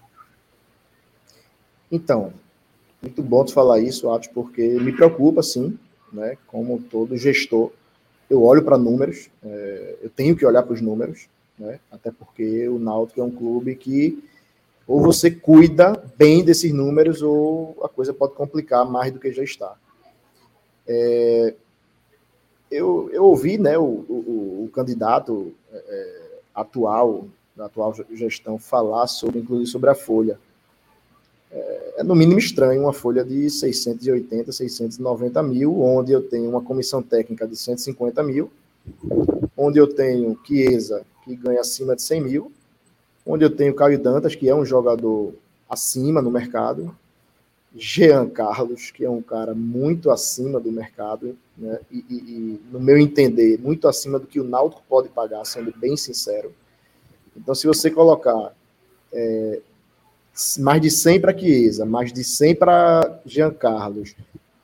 Então, muito bom tu falar isso, Atos, porque me preocupa, sim, né? Como todo gestor, eu olho para números, é, eu tenho que olhar para os números, né? Até porque o Náutico é um clube que ou você cuida bem desses números, ou a coisa pode complicar mais do que já está. É, eu, eu ouvi né, o, o, o candidato é, atual da atual gestão falar sobre, inclusive sobre a folha. É, é no mínimo estranho uma folha de 680, 690 mil, onde eu tenho uma comissão técnica de 150 mil, onde eu tenho Chiesa, que ganha acima de 100 mil, onde eu tenho Caio Dantas, que é um jogador acima no mercado, Jean Carlos, que é um cara muito acima do mercado, né? E, e, e, no meu entender, muito acima do que o Náutico pode pagar, sendo bem sincero. Então, se você colocar é, mais de 100 para Chiesa, mais de 100 para Jean Carlos,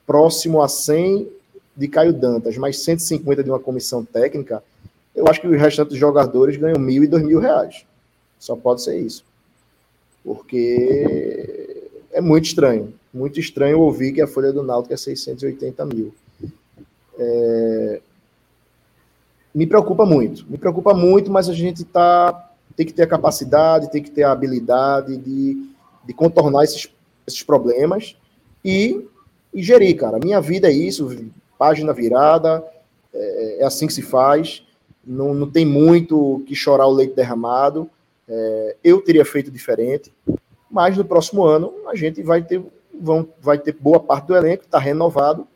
próximo a 100 de Caio Dantas, mais 150 de uma comissão técnica, eu acho que os restantes jogadores ganham mil e dois mil reais. Só pode ser isso. Porque é muito estranho. Muito estranho ouvir que a folha do Náutico é 680 mil. É... Me preocupa muito. Me preocupa muito, mas a gente tá, tem que ter a capacidade, tem que ter a habilidade de, de contornar esses, esses problemas e, e gerir, cara. Minha vida é isso, página virada, é, é assim que se faz. Não, não tem muito que chorar o leite derramado. É, eu teria feito diferente, mas no próximo ano a gente vai ter, vão, vai ter boa parte do elenco, está renovado,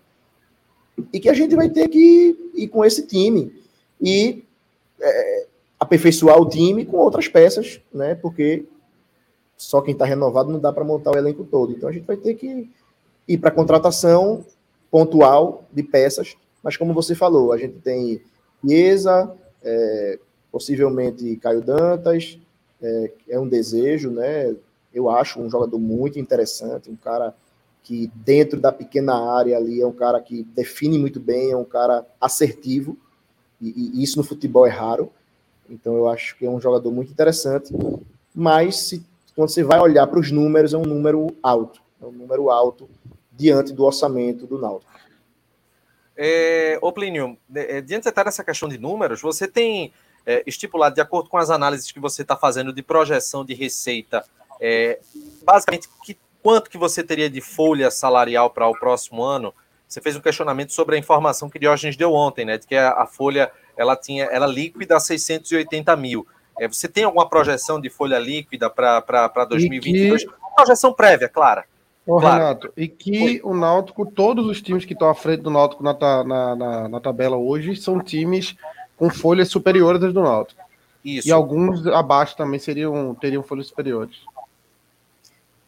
e que a gente vai ter que ir com esse time e é, aperfeiçoar o time com outras peças, né? Porque só quem está renovado não dá para montar o elenco todo. Então a gente vai ter que ir para contratação pontual de peças, mas como você falou, a gente tem Chiesa, é, possivelmente Caio Dantas, é, é um desejo, né? Eu acho um jogador muito interessante, um cara que dentro da pequena área ali é um cara que define muito bem, é um cara assertivo, e, e isso no futebol é raro. Então eu acho que é um jogador muito interessante, mas se, quando você vai olhar para os números, é um número alto, é um número alto diante do orçamento do Náutico. É, ô Plínio, é, diante de nessa questão de números, você tem é, estipulado, de acordo com as análises que você está fazendo de projeção de receita, é, basicamente, que, quanto que você teria de folha salarial para o próximo ano? Você fez um questionamento sobre a informação que Diógenes deu ontem, né? De que a, a folha ela tinha era líquida a 680 mil. É, você tem alguma projeção de folha líquida para 2022? Que... Projeção prévia, clara. Ô, claro. Renato, e que o Náutico, todos os times que estão à frente do Náutico na, na, na, na tabela hoje são times com folhas superiores às do Náutico. Isso. E alguns abaixo também seriam, teriam folhas superiores.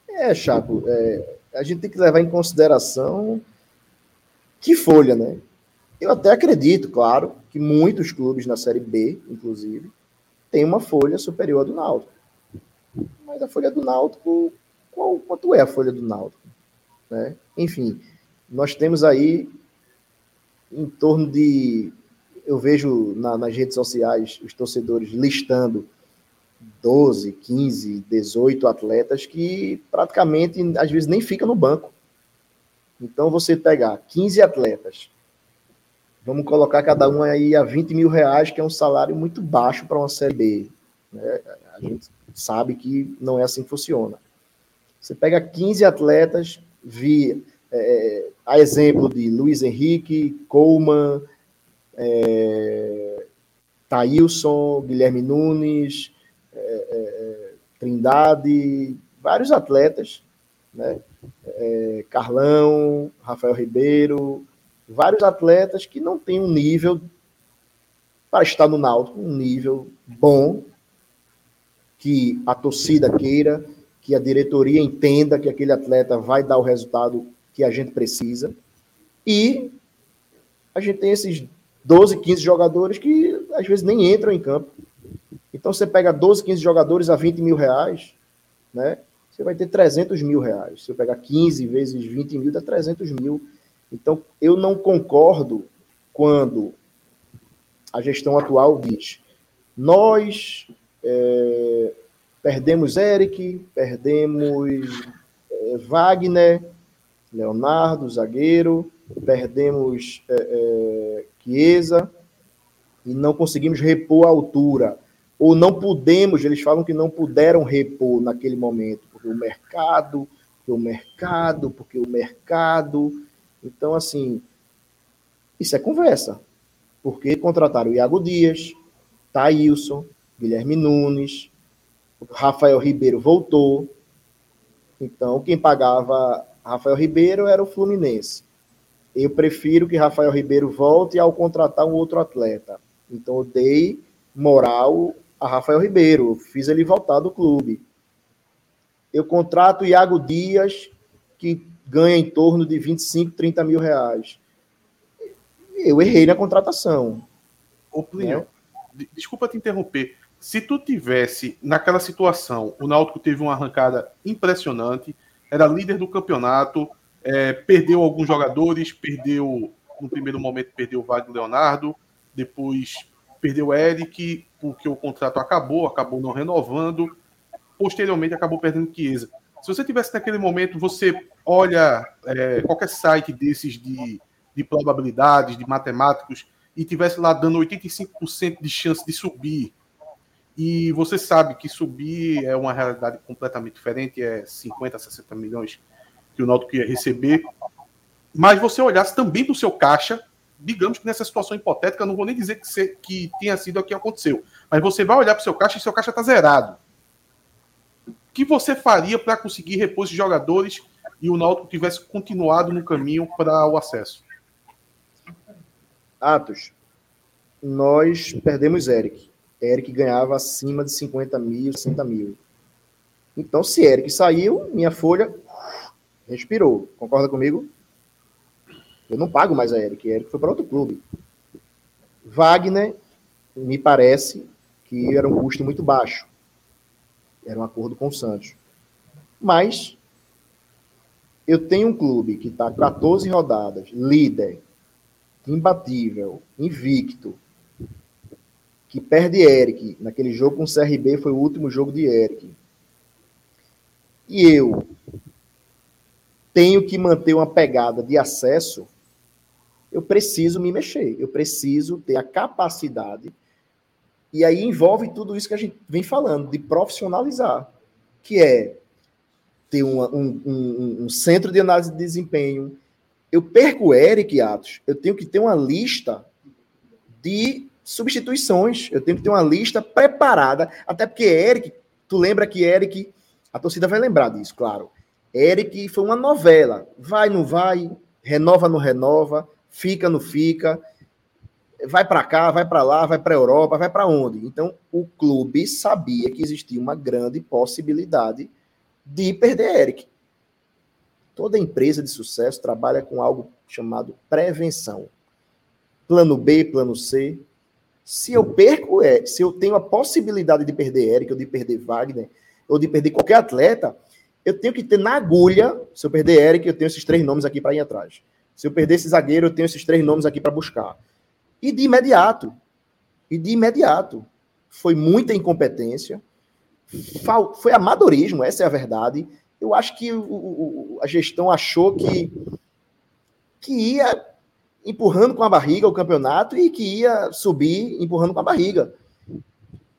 É, Chaco, é, a gente tem que levar em consideração que folha, né? Eu até acredito, claro, que muitos clubes na Série B, inclusive, têm uma folha superior à do Náutico. Mas a folha do Náutico, qual, quanto é a folha do Náutico? Né? Enfim, nós temos aí em torno de eu vejo na, nas redes sociais os torcedores listando 12, 15, 18 atletas que praticamente às vezes nem fica no banco. Então você pegar 15 atletas, vamos colocar cada um aí a 20 mil reais, que é um salário muito baixo para uma Série B. Né? A gente sabe que não é assim que funciona. Você pega 15 atletas, via, é, a exemplo de Luiz Henrique, Coleman, é, Thailson, Guilherme Nunes, é, é, é, Trindade, vários atletas, né? É, Carlão, Rafael Ribeiro, vários atletas que não têm um nível para estar no Náutico, um nível bom, que a torcida queira, que a diretoria entenda que aquele atleta vai dar o resultado que a gente precisa. E a gente tem esses 12, 15 jogadores que às vezes nem entram em campo. Então você pega 12, 15 jogadores a 20 mil reais, né? Você vai ter 300 mil reais. Se eu pegar 15 vezes 20 mil, dá 300 mil. Então eu não concordo quando a gestão atual diz: nós é, perdemos Eric, perdemos é, Wagner, Leonardo, zagueiro, perdemos é, Chiesa e não conseguimos repor a altura. Ou não pudemos, eles falam que não puderam repor naquele momento, porque o mercado, porque o mercado, porque o mercado. Então, assim, isso é conversa. Porque contrataram o Iago Dias, Thailson, Guilherme Nunes, Rafael Ribeiro voltou. Então, quem pagava Rafael Ribeiro era o Fluminense. Eu prefiro que Rafael Ribeiro volte ao contratar um outro atleta. Então, eu dei moral a Rafael Ribeiro, fiz ele voltar do clube. Eu contrato Iago Dias, que ganha em torno de 25, 30 mil reais. Eu errei na contratação. Ô, Plínio, né? desculpa te interromper. Se tu tivesse naquela situação, o Náutico teve uma arrancada impressionante, era líder do campeonato, é, perdeu alguns jogadores, perdeu no primeiro momento perdeu o Wagner Leonardo, depois perdeu o Eric, porque o contrato acabou, acabou não renovando, posteriormente acabou perdendo Chiesa. Se você tivesse naquele momento, você olha é, qualquer site desses de, de probabilidades, de matemáticos, e tivesse lá dando 85% de chance de subir, e você sabe que subir é uma realidade completamente diferente, é 50, 60 milhões que o Náutico ia receber, mas você olhasse também para o seu caixa, digamos que nessa situação hipotética, não vou nem dizer que, se, que tenha sido o que aconteceu, mas você vai olhar para o seu caixa e seu caixa está zerado. Que você faria para conseguir repor esses jogadores e o Náutico tivesse continuado no caminho para o acesso? Atos, nós perdemos Eric. Eric ganhava acima de 50 mil, 60 mil. Então, se Eric saiu, minha folha respirou. Concorda comigo? Eu não pago mais a Eric. Eric foi para outro clube. Wagner, me parece que era um custo muito baixo. Era um acordo com o Santos. Mas eu tenho um clube que está 14 rodadas, líder, imbatível, invicto, que perde Eric. Naquele jogo com o CRB foi o último jogo de Eric. E eu tenho que manter uma pegada de acesso, eu preciso me mexer, eu preciso ter a capacidade. E aí envolve tudo isso que a gente vem falando, de profissionalizar, que é ter uma, um, um, um centro de análise de desempenho. Eu perco o Eric Atos, eu tenho que ter uma lista de substituições. Eu tenho que ter uma lista preparada, até porque Eric, tu lembra que Eric, a torcida vai lembrar disso, claro. Eric foi uma novela. Vai, não vai, renova, não renova, fica, não fica, vai para cá, vai para lá, vai para a Europa, vai para onde? Então, o clube sabia que existia uma grande possibilidade de perder Eric. Toda empresa de sucesso trabalha com algo chamado prevenção. Plano B, plano C, se eu perco, é, se eu tenho a possibilidade de perder Eric, ou de perder Wagner, ou de perder qualquer atleta, eu tenho que ter na agulha, se eu perder Eric, eu tenho esses três nomes aqui para ir atrás. Se eu perder esse zagueiro, eu tenho esses três nomes aqui para buscar. E de imediato. E de imediato. Foi muita incompetência. Foi amadorismo, essa é a verdade. Eu acho que o, o, a gestão achou que, que ia empurrando com a barriga o campeonato e que ia subir empurrando com a barriga.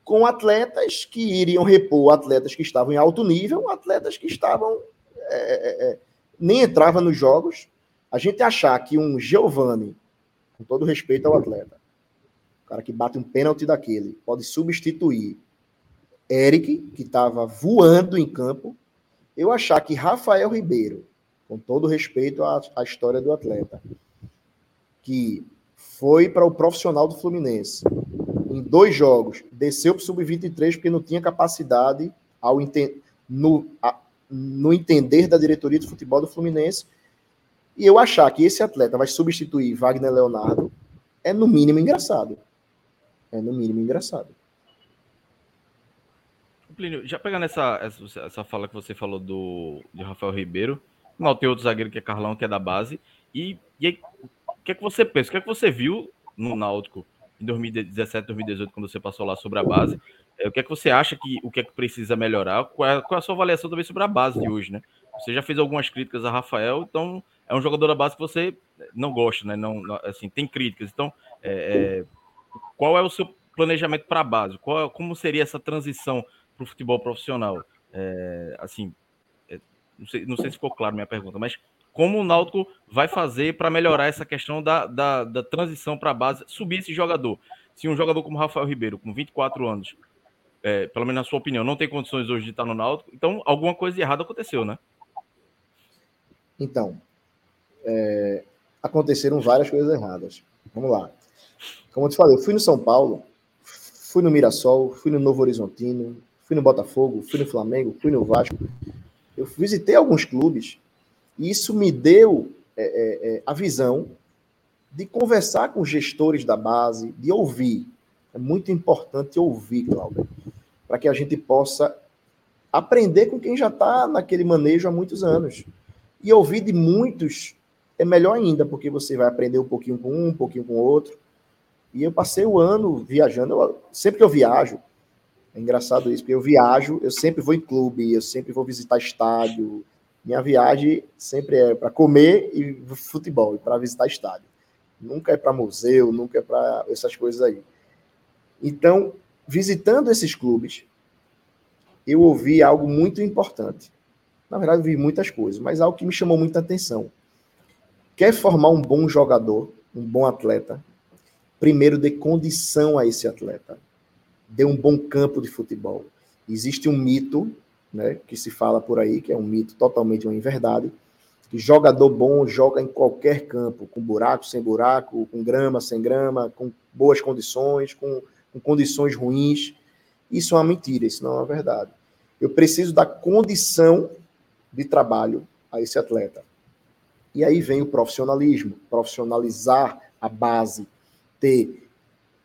Com atletas que iriam repor atletas que estavam em alto nível, atletas que estavam. É, é, é, nem entrava nos jogos. A gente achar que um Giovani, com todo respeito ao atleta, o cara que bate um pênalti daquele, pode substituir Eric, que estava voando em campo, eu achar que Rafael Ribeiro, com todo respeito à, à história do atleta, que foi para o profissional do Fluminense. Em dois jogos, desceu para o sub-23 porque não tinha capacidade ao no, a, no entender da diretoria de futebol do Fluminense. E eu achar que esse atleta vai substituir Wagner Leonardo é no mínimo engraçado. É no mínimo engraçado. Plínio, já pegando essa, essa, essa, fala que você falou do de Rafael Ribeiro, não tem outro zagueiro que é Carlão, que é da base, e, e aí, que é que você pensa? O que é que você viu no Náutico em 2017, 2018, quando você passou lá sobre a base? É, o que é que você acha que o que é que precisa melhorar? Qual é, qual é a sua avaliação também sobre a base de hoje, né? Você já fez algumas críticas a Rafael, então é um jogador da base que você não gosta, né? Não, assim, tem críticas. Então, é, é, qual é o seu planejamento para a base? Qual, como seria essa transição para o futebol profissional? É, assim, é, não sei, não sei se ficou claro minha pergunta, mas como o Náutico vai fazer para melhorar essa questão da, da, da transição para a base, subir esse jogador. Se um jogador como Rafael Ribeiro, com 24 anos, é, pelo menos na sua opinião, não tem condições hoje de estar no Náutico, então alguma coisa de errado aconteceu, né? Então, é, aconteceram várias coisas erradas. Vamos lá. Como eu te falei, eu fui no São Paulo, fui no Mirassol, fui no Novo Horizontino, fui no Botafogo, fui no Flamengo, fui no Vasco. Eu visitei alguns clubes e isso me deu é, é, é a visão de conversar com gestores da base, de ouvir. É muito importante ouvir, Cláudio, para que a gente possa aprender com quem já está naquele manejo há muitos anos. E ouvir de muitos é melhor ainda, porque você vai aprender um pouquinho com um, um pouquinho com o outro. E eu passei o ano viajando. Eu, sempre que eu viajo, é engraçado isso, porque eu viajo, eu sempre vou em clube, eu sempre vou visitar estádio. Minha viagem sempre é para comer e futebol, e para visitar estádio. Nunca é para museu, nunca é para essas coisas aí. Então, visitando esses clubes, eu ouvi algo muito importante. Na verdade, eu vi muitas coisas, mas algo que me chamou muita atenção. Quer formar um bom jogador, um bom atleta? Primeiro, dê condição a esse atleta. Dê um bom campo de futebol. Existe um mito, né, que se fala por aí, que é um mito totalmente uma inverdade, que jogador bom joga em qualquer campo, com buraco, sem buraco, com grama, sem grama, com boas condições, com com condições ruins. Isso é uma mentira, isso não é uma verdade. Eu preciso dar condição de trabalho a esse atleta. E aí vem o profissionalismo, profissionalizar a base, ter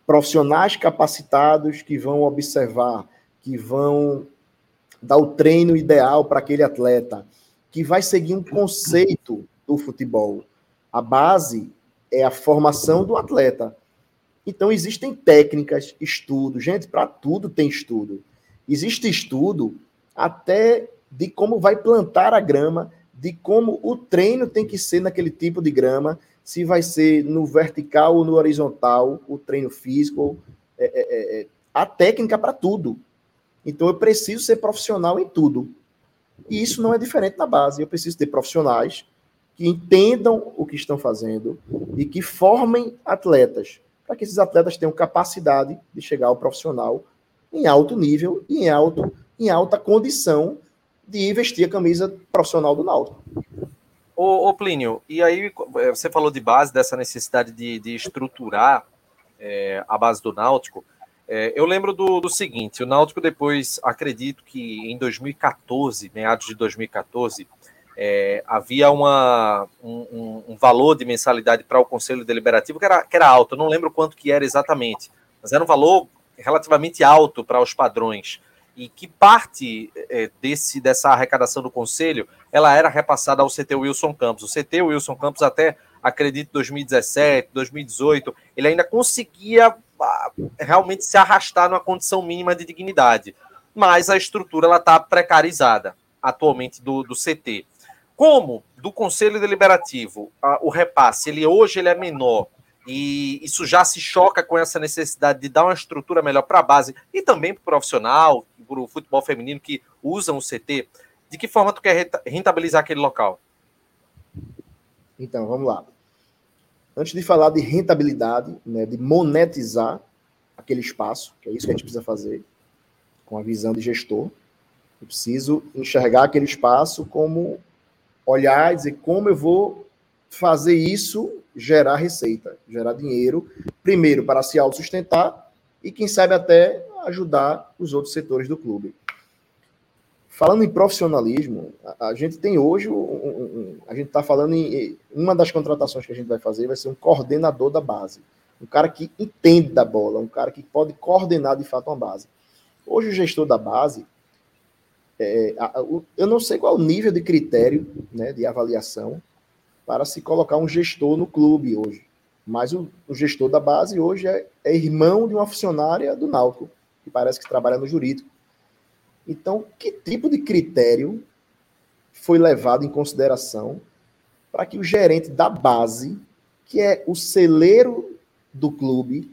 profissionais capacitados que vão observar, que vão dar o treino ideal para aquele atleta, que vai seguir um conceito do futebol. A base é a formação do atleta. Então, existem técnicas, estudos. Gente, para tudo tem estudo. Existe estudo até de como vai plantar a grama, de como o treino tem que ser naquele tipo de grama, se vai ser no vertical ou no horizontal, o treino físico. É, é, é, é a técnica para tudo. Então, eu preciso ser profissional em tudo. E isso não é diferente na base. Eu preciso ter profissionais que entendam o que estão fazendo e que formem atletas para que esses atletas tenham capacidade de chegar ao profissional em alto nível e em, alto, em alta condição de vestir a camisa profissional do Náutico. Ô, ô, Plínio, e aí é, você falou de base, dessa necessidade de, de estruturar é, a base do Náutico. É, eu lembro do, do, seguinte: o Náutico, depois, acredito que em 2014, meados de 2014, é, havia uma, um, um, valor de mensalidade para o Conselho Deliberativo que era, que era alto, eu não lembro quanto que era exatamente, mas era um valor relativamente alto para os padrões e que parte é, desse dessa arrecadação do Conselho ela era repassada ao CT Wilson Campos. O CT Wilson Campos até, acredito, 2017, 2018, ele ainda conseguia ah, realmente se arrastar numa condição mínima de dignidade, mas a estrutura está precarizada atualmente do, do CT. Como do Conselho Deliberativo a, o repasse, ele hoje ele é menor e isso já se choca com essa necessidade de dar uma estrutura melhor para a base e também para o profissional, para o futebol feminino que usam o CT, de que forma tu quer rentabilizar aquele local? Então, vamos lá. Antes de falar de rentabilidade, né, de monetizar aquele espaço, que é isso que a gente precisa fazer, com a visão de gestor, eu preciso enxergar aquele espaço como olhar e dizer como eu vou fazer isso gerar receita, gerar dinheiro, primeiro para se autossustentar e, quem sabe, até ajudar os outros setores do clube. Falando em profissionalismo, a, a gente tem hoje, um, um, a gente está falando em. Uma das contratações que a gente vai fazer vai ser um coordenador da base. Um cara que entende da bola, um cara que pode coordenar de fato uma base. Hoje, o gestor da base, é, eu não sei qual o nível de critério né, de avaliação para se colocar um gestor no clube hoje. Mas o, o gestor da base hoje é, é, irmão de uma funcionária do Náutico, que parece que trabalha no jurídico. Então, que tipo de critério foi levado em consideração para que o gerente da base, que é o celeiro do clube,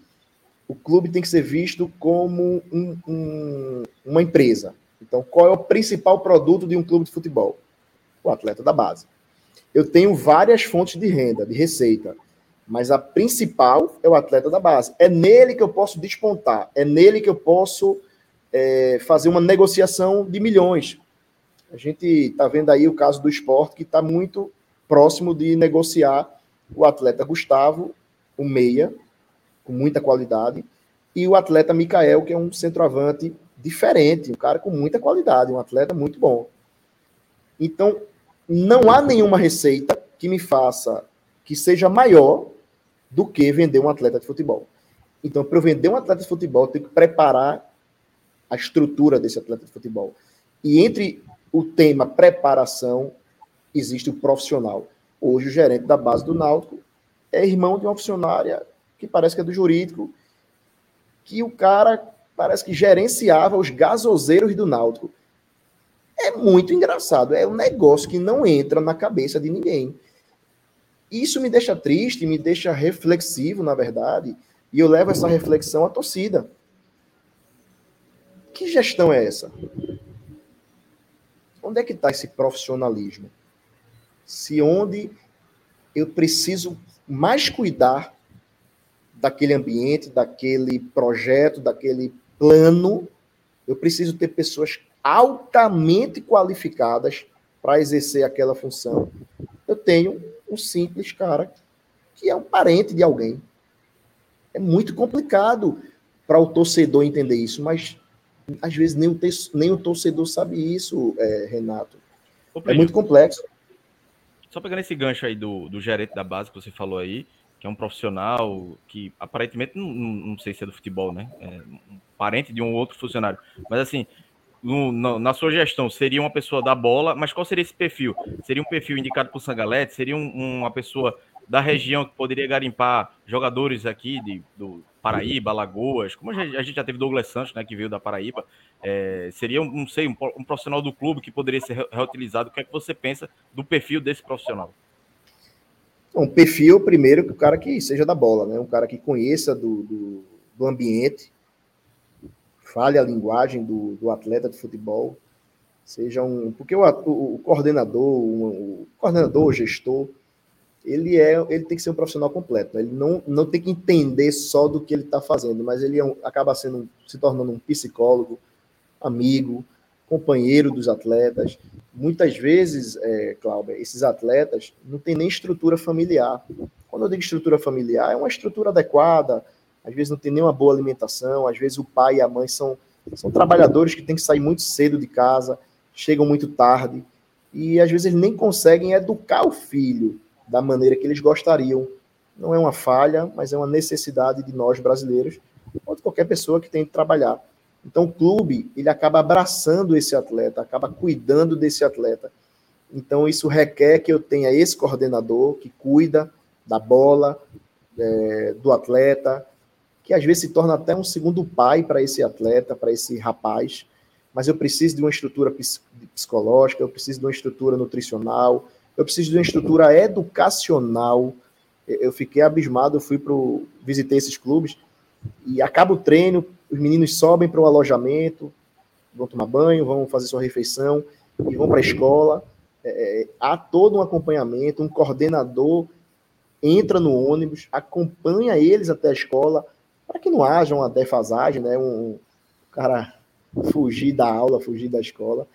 o clube tem que ser visto como um, um, uma empresa, então, qual é o principal produto de um clube de futebol? O atleta da base. Eu tenho várias fontes de renda, de receita, mas a principal é o atleta da base. É nele que eu posso despontar, é nele que eu posso é, fazer uma negociação de milhões. A gente está vendo aí o caso do esporte, que está muito próximo de negociar o atleta Gustavo, o meia, com muita qualidade, e o atleta Mikael, que é um centroavante diferente, um cara com muita qualidade, um atleta muito bom. Então, não há nenhuma receita que me faça que seja maior do que vender um atleta de futebol. Então, para eu vender um atleta de futebol, eu tenho que preparar a estrutura desse atleta de futebol. E entre o tema preparação, existe o profissional. Hoje, o gerente da base do Náutico é irmão de uma funcionária que parece que é do jurídico, que o cara parece que gerenciava os gasoseiros do Náutico. É muito engraçado. É um negócio que não entra na cabeça de ninguém. Isso me deixa triste, me deixa reflexivo, na verdade, e eu levo essa reflexão à torcida. Que gestão é essa? Onde é que está esse profissionalismo? Se onde eu preciso mais cuidar daquele ambiente, daquele projeto, daquele plano, eu preciso ter pessoas altamente qualificadas para exercer aquela função. Eu tenho um simples cara que é um parente de alguém. É muito complicado para o torcedor entender isso, mas às vezes nem o, nem o torcedor sabe isso, é, Renato. é muito complexo. Só pegando esse gancho aí do, do gerente da base que você falou aí, que é um profissional que aparentemente não, não sei se é do futebol, né? É um parente de um outro funcionário. Mas assim, no, no, na sua gestão, seria uma pessoa da bola, mas qual seria esse perfil? Seria um perfil indicado por Sangalete? Seria um, uma pessoa da região que poderia garimpar jogadores aqui de, do Paraíba, Lagoas, como a gente, a gente já teve Douglas Santos, né, que veio da Paraíba, é, seria, um, não sei, um, um, profissional do clube que poderia ser reutilizado. O que é que você pensa do perfil desse profissional? Um perfil, primeiro, que o cara que seja da bola, né? Um cara que conheça do, do, do ambiente, fale a linguagem do, do atleta de futebol, seja um. Porque o, o, coordenador, o coordenador, o gestor, ele é ele tem que ser um profissional completo. Né? Ele não, não tem que entender só do que ele está fazendo, mas ele é um, acaba sendo se tornando um psicólogo, amigo, companheiro dos atletas. Muitas vezes, é, Cláudia, esses atletas não têm nem estrutura familiar. Quando eu digo estrutura familiar, é uma estrutura adequada, às vezes não tem nenhuma boa alimentação, às vezes o pai e a mãe são, são trabalhadores que têm que sair muito cedo de casa, chegam muito tarde, e às vezes eles nem conseguem educar o filho da maneira que eles gostariam. Não é uma falha, mas é uma necessidade de nós brasileiros, ou de qualquer pessoa que tem que trabalhar. Então o clube, ele acaba abraçando esse atleta, acaba cuidando desse atleta. Então isso requer que eu tenha esse coordenador que cuida da bola, é, do atleta, que às vezes se torna até um segundo pai para esse atleta, para esse rapaz. Mas eu preciso de uma estrutura psicológica, eu preciso de uma estrutura nutricional, eu preciso de uma estrutura educacional. Eu fiquei abismado, eu fui pro visitei esses clubes e acaba o treino, os meninos sobem para o alojamento, vão tomar banho, vão fazer sua refeição e vão para a escola. É, é, há todo um acompanhamento, um coordenador entra no ônibus, acompanha eles até a escola, para que não haja uma defasagem, né? Um, cara fugir da aula, fugir da escola.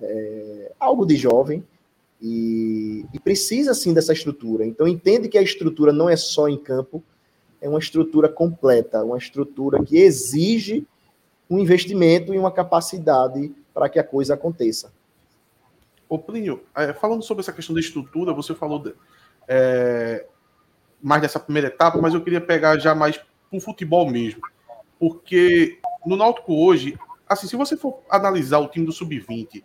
É, algo de jovem, e, e, precisa sim dessa estrutura. Então entende que a estrutura não é só em campo, é uma estrutura completa, uma estrutura que exige um investimento e uma capacidade para que a coisa aconteça. Ô Plínio, é, falando sobre essa questão da estrutura, você falou de, é, mais dessa primeira etapa, mas eu queria pegar já mais o futebol mesmo. Porque no Náutico hoje, assim, se você for analisar o time do Sub-20,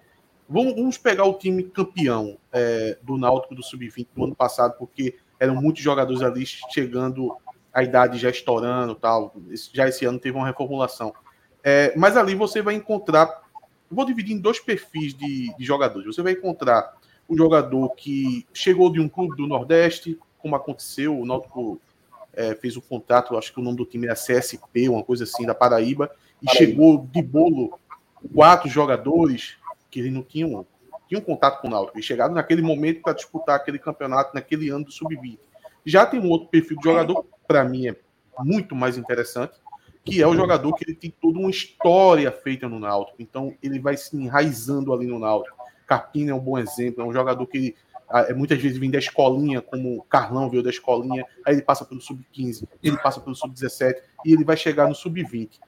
Vamos, vamos pegar o time campeão é, do Náutico do Sub-20 do ano passado, porque eram muitos jogadores ali chegando a idade já estourando tal. Já esse ano teve uma reformulação. É, mas ali você vai encontrar. Vou dividir em dois perfis de, de jogadores. Você vai encontrar um jogador que chegou de um clube do Nordeste, como aconteceu, o Náutico é, fez um contrato, acho que o nome do time era CSP, uma coisa assim, da Paraíba, e Paraíba. chegou de bolo quatro jogadores que não tinham, tinham contato com o Náutico. e chegaram naquele momento para disputar aquele campeonato naquele ano do Sub-20. Já tem um outro perfil de jogador, para mim é muito mais interessante, que é o jogador que ele tem toda uma história feita no Náutico. Então ele vai se enraizando ali no Náutico. Carpina é um bom exemplo, é um jogador que é, muitas vezes vem da escolinha, como o Carlão veio da escolinha, aí ele passa pelo sub-15, ele passa pelo sub-17 e ele vai chegar no sub-20.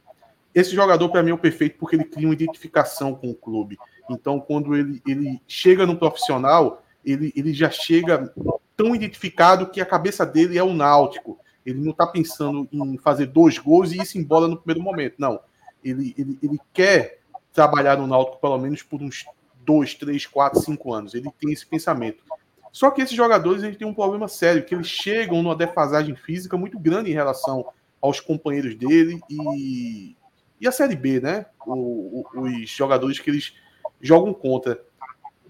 Esse jogador, para mim, é o perfeito porque ele cria uma identificação com o clube. Então, quando ele, ele chega no profissional, ele, ele já chega tão identificado que a cabeça dele é o náutico. Ele não está pensando em fazer dois gols e ir embora no primeiro momento. Não. Ele, ele, ele quer trabalhar no náutico pelo menos por uns dois, três, quatro, cinco anos. Ele tem esse pensamento. Só que esses jogadores eles têm um problema sério, que eles chegam numa defasagem física muito grande em relação aos companheiros dele e, e a Série B, né? O, o, os jogadores que eles jogam contra.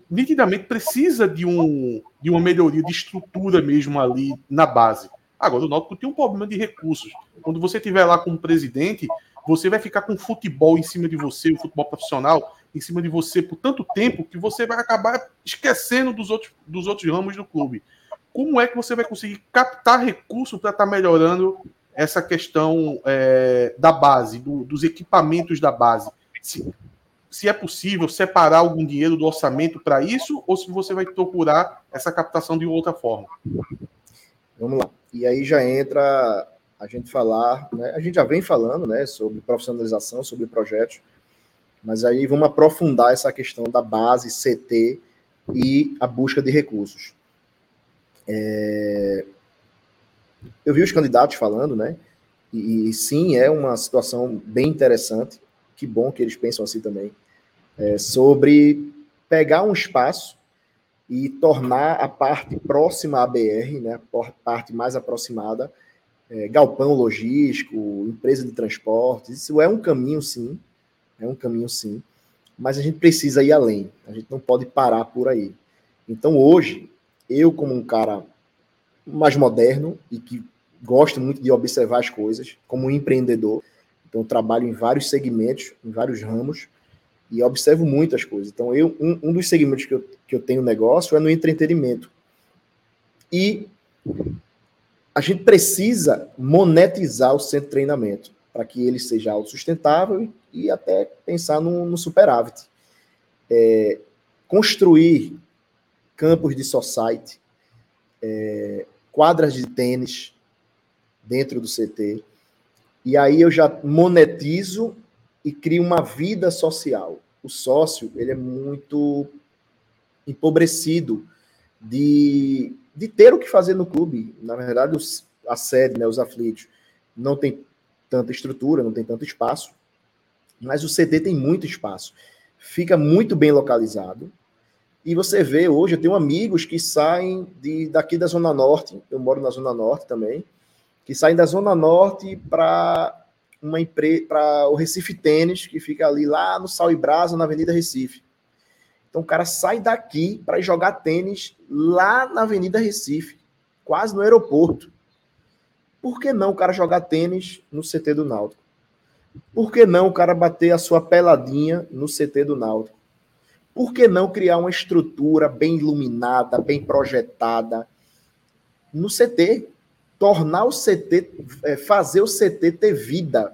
Nitidamente precisa de, um, de uma melhoria de estrutura mesmo ali na base. Agora, o Náutico tem um problema de recursos. Quando você estiver lá como presidente, você vai ficar com futebol em cima de você, o futebol profissional, em cima de você por tanto tempo que você vai acabar esquecendo dos outros, dos outros ramos do clube. Como é que você vai conseguir captar recurso para estar tá melhorando essa questão é, da base, do, dos equipamentos da base? Se, se é possível separar algum dinheiro do orçamento para isso, ou se você vai procurar essa captação de outra forma. Vamos lá. E aí já entra a gente falar, né? a gente já vem falando né, sobre profissionalização, sobre projetos, mas aí vamos aprofundar essa questão da base, CT e a busca de recursos. É... Eu vi os candidatos falando, né? E, e, sim, é uma situação bem interessante. Que bom que eles pensam assim também. É, sobre pegar um espaço e tornar a parte próxima à BR, né, a parte mais aproximada, é, galpão logístico, empresa de transportes. Isso é um caminho, sim, é um caminho sim, mas a gente precisa ir além, a gente não pode parar por aí. Então hoje, eu como um cara mais moderno e que gosto muito de observar as coisas, como um empreendedor, então trabalho em vários segmentos, em vários ramos, e observo muitas coisas. Então, eu, um, um dos segmentos que eu, que eu tenho negócio é no entretenimento. E a gente precisa monetizar o centro de treinamento para que ele seja autossustentável e até pensar no, no superávit. É, construir campos de society, é, quadras de tênis dentro do CT, e aí eu já monetizo e crio uma vida social. O sócio, ele é muito empobrecido de, de ter o que fazer no clube. Na verdade, os, a sede, né, os aflitos, não tem tanta estrutura, não tem tanto espaço, mas o CD tem muito espaço. Fica muito bem localizado. E você vê hoje, eu tenho amigos que saem de, daqui da Zona Norte, eu moro na Zona Norte também, que saem da Zona Norte para uma empresa para o Recife Tênis, que fica ali lá no Sal e Brasa, na Avenida Recife. Então o cara sai daqui para jogar tênis lá na Avenida Recife, quase no aeroporto. Por que não o cara jogar tênis no CT do Náutico? Por que não o cara bater a sua peladinha no CT do Náutico? Por que não criar uma estrutura bem iluminada, bem projetada no CT? Tornar o CT, é, fazer o CT ter vida.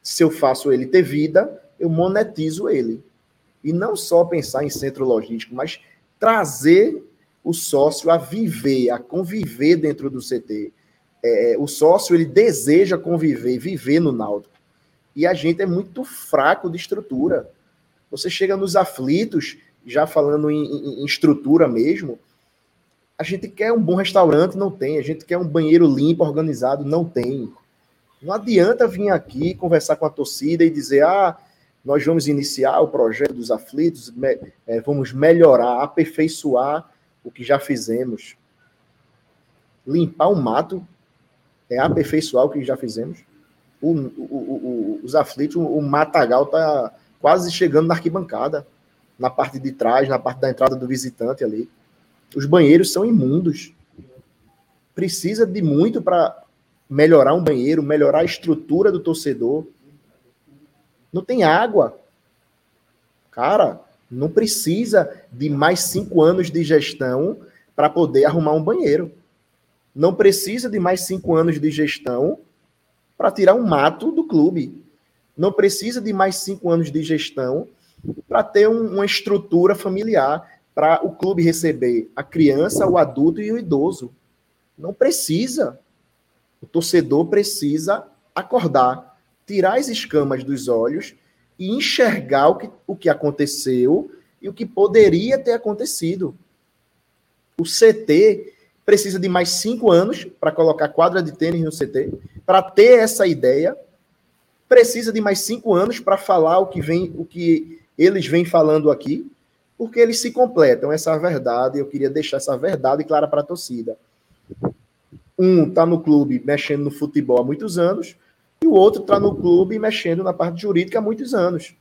Se eu faço ele ter vida, eu monetizo ele. E não só pensar em centro logístico, mas trazer o sócio a viver, a conviver dentro do CT é, o sócio ele deseja conviver, viver no Náutico. E a gente é muito fraco de estrutura. Você chega nos aflitos, já falando em, em, em estrutura mesmo, a gente quer um bom restaurante, não tem. A gente quer um banheiro limpo, organizado, não tem. Não adianta vir aqui conversar com a torcida e dizer, ah, nós vamos iniciar o projeto dos aflitos, é, vamos melhorar, aperfeiçoar o que já fizemos. Limpar o mato é aperfeiçoar o que já fizemos. O, o, o, os aflitos, o Matagal está quase chegando na arquibancada, na parte de trás, na parte da entrada do visitante ali. Os banheiros são imundos. Precisa de muito para melhorar um banheiro, melhorar a estrutura do torcedor. Não tem água. Cara, não precisa de mais cinco anos de gestão para poder arrumar um banheiro não precisa de mais cinco anos de gestão para tirar um mato do clube. Não precisa de mais cinco anos de gestão para ter um, uma estrutura familiar para o clube receber a criança, o adulto e o idoso. Não precisa. O torcedor precisa acordar, tirar as escamas dos olhos e enxergar o que, o que aconteceu e o que poderia ter acontecido. O CT precisa de mais cinco anos para colocar quadra de tênis no CT, para ter essa ideia. Precisa de mais cinco anos para falar o que vem, o que eles vêm falando aqui, porque eles se completam. Essa é a verdade. Eu queria deixar essa verdade clara para a torcida. Um está no clube mexendo no futebol há muitos anos, e o outro está no clube mexendo na parte jurídica há muitos anos.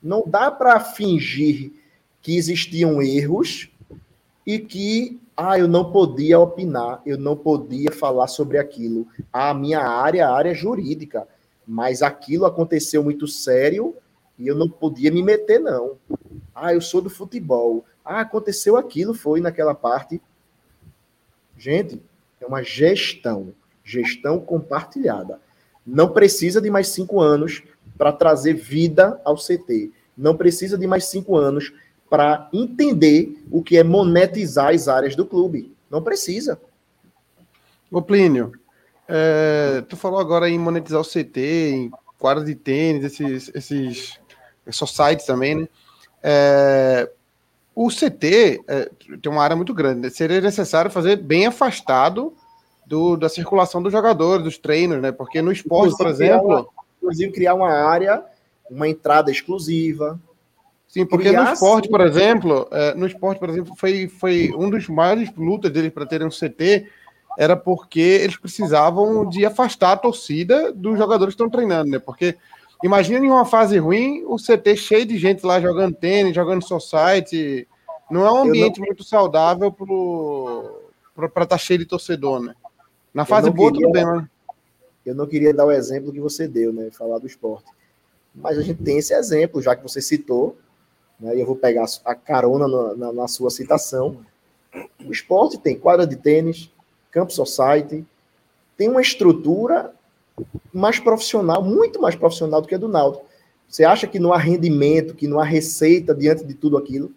Não dá para fingir que existiam erros e que ah, eu não podia opinar, eu não podia falar sobre aquilo. A minha área, a área é jurídica, mas aquilo aconteceu muito sério e eu não podia me meter não. Ah, eu sou do futebol. Ah, aconteceu aquilo, foi naquela parte. Gente, é uma gestão, gestão compartilhada. Não precisa de mais cinco anos para trazer vida ao CT. Não precisa de mais cinco anos para entender o que é monetizar as áreas do clube. Não precisa. Ô Plínio, é, tu falou agora em monetizar o CT, em quadra de tênis, esses, esses, esses sites também, né? É, o CT é, tem uma área muito grande. Né? Seria necessário fazer bem afastado do, da circulação dos jogadores, dos treinos, né? Porque no esporte, inclusive, por exemplo. Criar uma, inclusive, criar uma área, uma entrada exclusiva. Sim, porque criar, no esporte, sim. por exemplo, é, no esporte, por exemplo, foi, foi um dos maiores lutas deles para terem um CT era porque eles precisavam de afastar a torcida dos jogadores que estão treinando, né? Porque imagina em uma fase ruim, o CT cheio de gente lá jogando tênis, jogando society. Não é um ambiente não... muito saudável para estar tá cheio de torcedor, né? Na fase boa, queria, tudo bem, mas... Eu não queria dar o exemplo que você deu, né? Falar do esporte. Mas a gente tem esse exemplo, já que você citou, né? E eu vou pegar a carona na, na, na sua citação. O esporte tem quadra de tênis, campo society, tem uma estrutura mais profissional, muito mais profissional do que a do Náutico. Você acha que não há rendimento, que não há receita diante de tudo aquilo?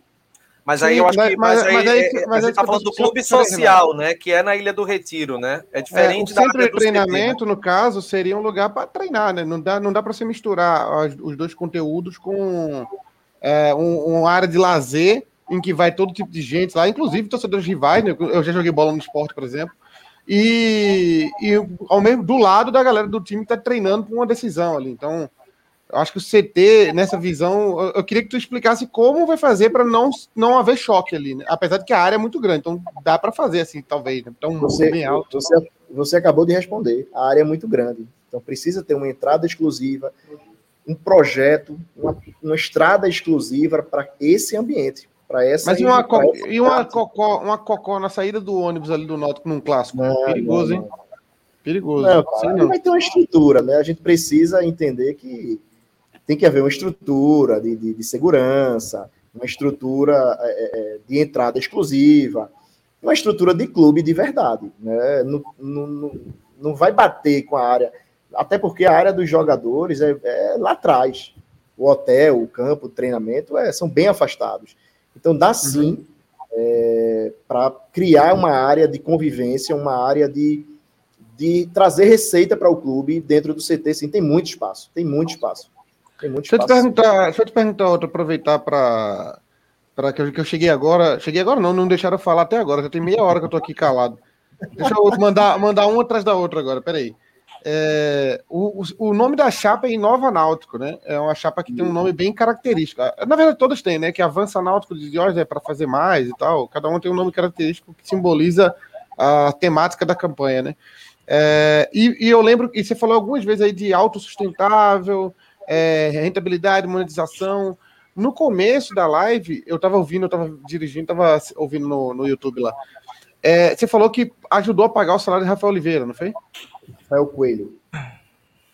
Mas aí Sim, eu acho que. Mas, mas aí, mas aí, é, mas a gente tá falando do clube social, né? Que é na Ilha do Retiro, né? É diferente é, o centro de treinamento, no caso, seria um lugar para treinar, né? Não dá, não dá para você misturar os dois conteúdos com é, um, uma área de lazer em que vai todo tipo de gente lá, inclusive torcedores rivais, né? Eu já joguei bola no esporte, por exemplo. E, e ao mesmo do lado da galera do time que está treinando para uma decisão ali. Então, eu acho que o CT, nessa visão, eu, eu queria que tu explicasse como vai fazer para não, não haver choque ali, né? apesar de que a área é muito grande, então dá para fazer assim, talvez. Né? Então, você, bem alto. Você, você acabou de responder, a área é muito grande, então precisa ter uma entrada exclusiva, um projeto, uma, uma estrada exclusiva para esse ambiente. Para essa Mas e uma, co e uma cocó, uma cocó na saída do ônibus ali do Náutico num clássico? Não, Perigoso, não, não. hein? Perigoso. Não, cara, não. vai ter uma estrutura, né? A gente precisa entender que tem que haver uma estrutura de, de, de segurança, uma estrutura é, é, é, de entrada exclusiva, uma estrutura de clube de verdade. Né? Não, não, não vai bater com a área, até porque a área dos jogadores é, é lá atrás. O hotel, o campo, o treinamento é, são bem afastados. Então dá uhum. sim uhum. é, para criar uma área de convivência, uma área de, de trazer receita para o clube dentro do CT. Sim, tem muito espaço, tem muito espaço. Tem muito deixa, eu te perguntar, deixa eu te perguntar outra, aproveitar para para que, eu, que eu cheguei agora. Cheguei agora, não, não deixaram eu falar até agora, já tem meia hora que eu tô aqui calado. Deixa eu mandar, mandar uma atrás da outra agora, peraí. É, o, o nome da chapa é Inova Náutico, né? É uma chapa que tem um nome bem característico. Na verdade, todas têm, né? Que Avança Náutico de Diógenes é para fazer mais e tal. Cada um tem um nome característico que simboliza a temática da campanha, né? É, e, e, eu lembro, e você falou algumas vezes aí de autossustentável, é, rentabilidade, monetização. No começo da live, eu estava ouvindo, eu estava dirigindo, estava ouvindo no, no YouTube lá. É, você falou que ajudou a pagar o salário de Rafael Oliveira, não foi? Rafael Coelho.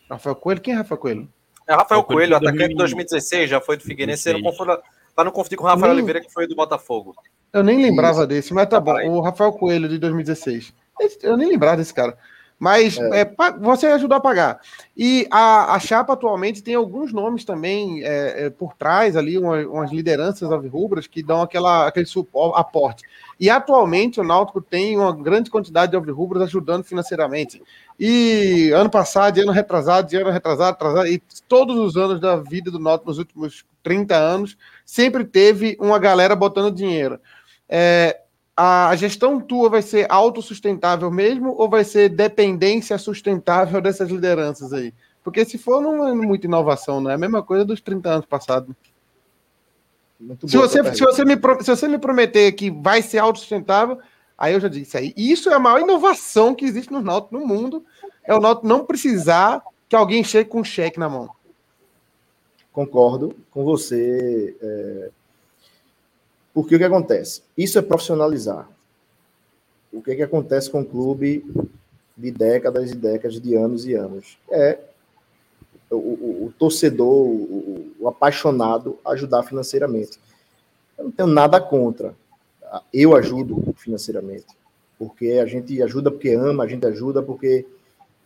Rafael Coelho? Quem é Rafael Coelho? É Rafael Coelho, atacante de 2016, já foi do Figueirense. Você não confunda, tá no conflito com o Rafael nem, Oliveira, que foi do Botafogo. Eu nem lembrava Isso. desse, mas tá bom. O Rafael Coelho, de 2016. Eu nem lembrava desse cara. Mas é. É, você ajudou a pagar. E a, a chapa atualmente tem alguns nomes também é, é por trás ali, umas, umas lideranças alvirrubras que dão aquela, aquele suporte, aporte. E atualmente o Náutico tem uma grande quantidade de alvirrubras ajudando financeiramente. E ano passado, ano retrasado, ano retrasado, atrasado, e todos os anos da vida do Náutico nos últimos 30 anos, sempre teve uma galera botando dinheiro. É, a gestão tua vai ser autossustentável mesmo ou vai ser dependência sustentável dessas lideranças aí? Porque se for, não é muita inovação, não é a mesma coisa dos 30 anos passados. Se você, se, você me, se você me prometer que vai ser autossustentável, aí eu já disse aí. Isso é a maior inovação que existe no Náutico no mundo. É o Náutico não precisar que alguém chegue com um cheque na mão. Concordo com você. É porque o que acontece? Isso é profissionalizar. O que, que acontece com o clube de décadas e décadas, de anos e anos? É o, o, o torcedor, o, o, apaixonado, ajudar financeiramente. Eu não tenho nada contra. Eu ajudo financeiramente. Porque a gente ajuda porque ama, a gente ajuda porque,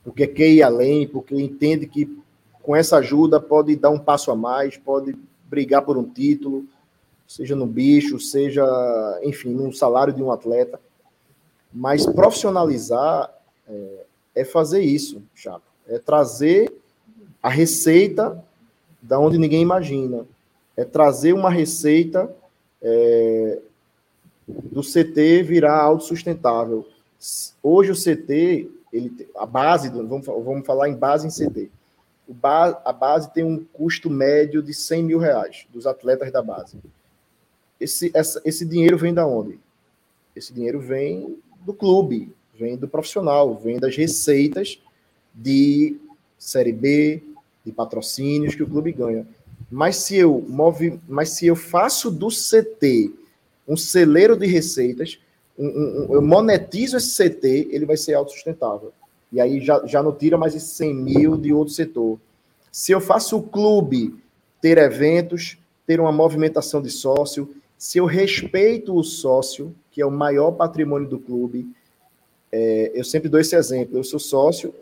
porque quer ir além, porque entende que com essa ajuda pode dar um passo a mais, pode brigar por um título, seja no bicho, seja, enfim, no salário de um atleta. Mas profissionalizar é, é fazer isso, Chapo. É trazer a receita da onde ninguém imagina. É trazer uma receita é, do CT virar autossustentável. Hoje o CT, ele, a base, vamos, vamos falar em base em CT. Ba, a base tem um custo médio de 100 mil reais dos atletas da base esse, essa, esse dinheiro vem da onde? Esse dinheiro vem do clube, vem do profissional, vem das receitas de Série B, de patrocínios que o clube ganha. Mas se eu move, mas se eu faço do CT um celeiro de receitas, um, um, eu monetizo esse CT, ele vai ser autossustentável. E aí já, já não tira mais esses 100 mil de outro setor. Se eu faço o clube ter eventos, ter uma movimentação de sócio, se eu respeito o sócio, que é o maior patrimônio do clube, é, eu sempre dou esse exemplo. Eu sou sócio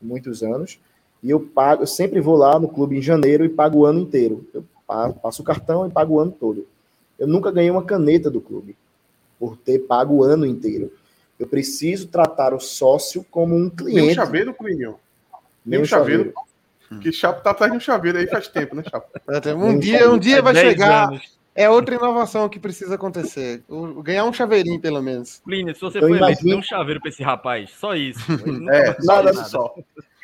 muitos anos e eu pago, eu sempre vou lá no clube em janeiro e pago o ano inteiro. Eu passo o cartão e pago o ano todo. Eu nunca ganhei uma caneta do clube por ter pago o ano inteiro. Eu preciso tratar o sócio como um cliente. Nem um chaveiro, Clinho. Nem um chaveiro. chaveiro. Que Chapo tá atrás de um chaveiro aí faz tempo, né, Chapo? Um dia, um dia vai chegar. Anos. É outra inovação que precisa acontecer. O, ganhar um chaveirinho, pelo menos. Plínio, se você for imagino... eleito, dê um chaveiro pra esse rapaz. Só isso. É, nada, nada só.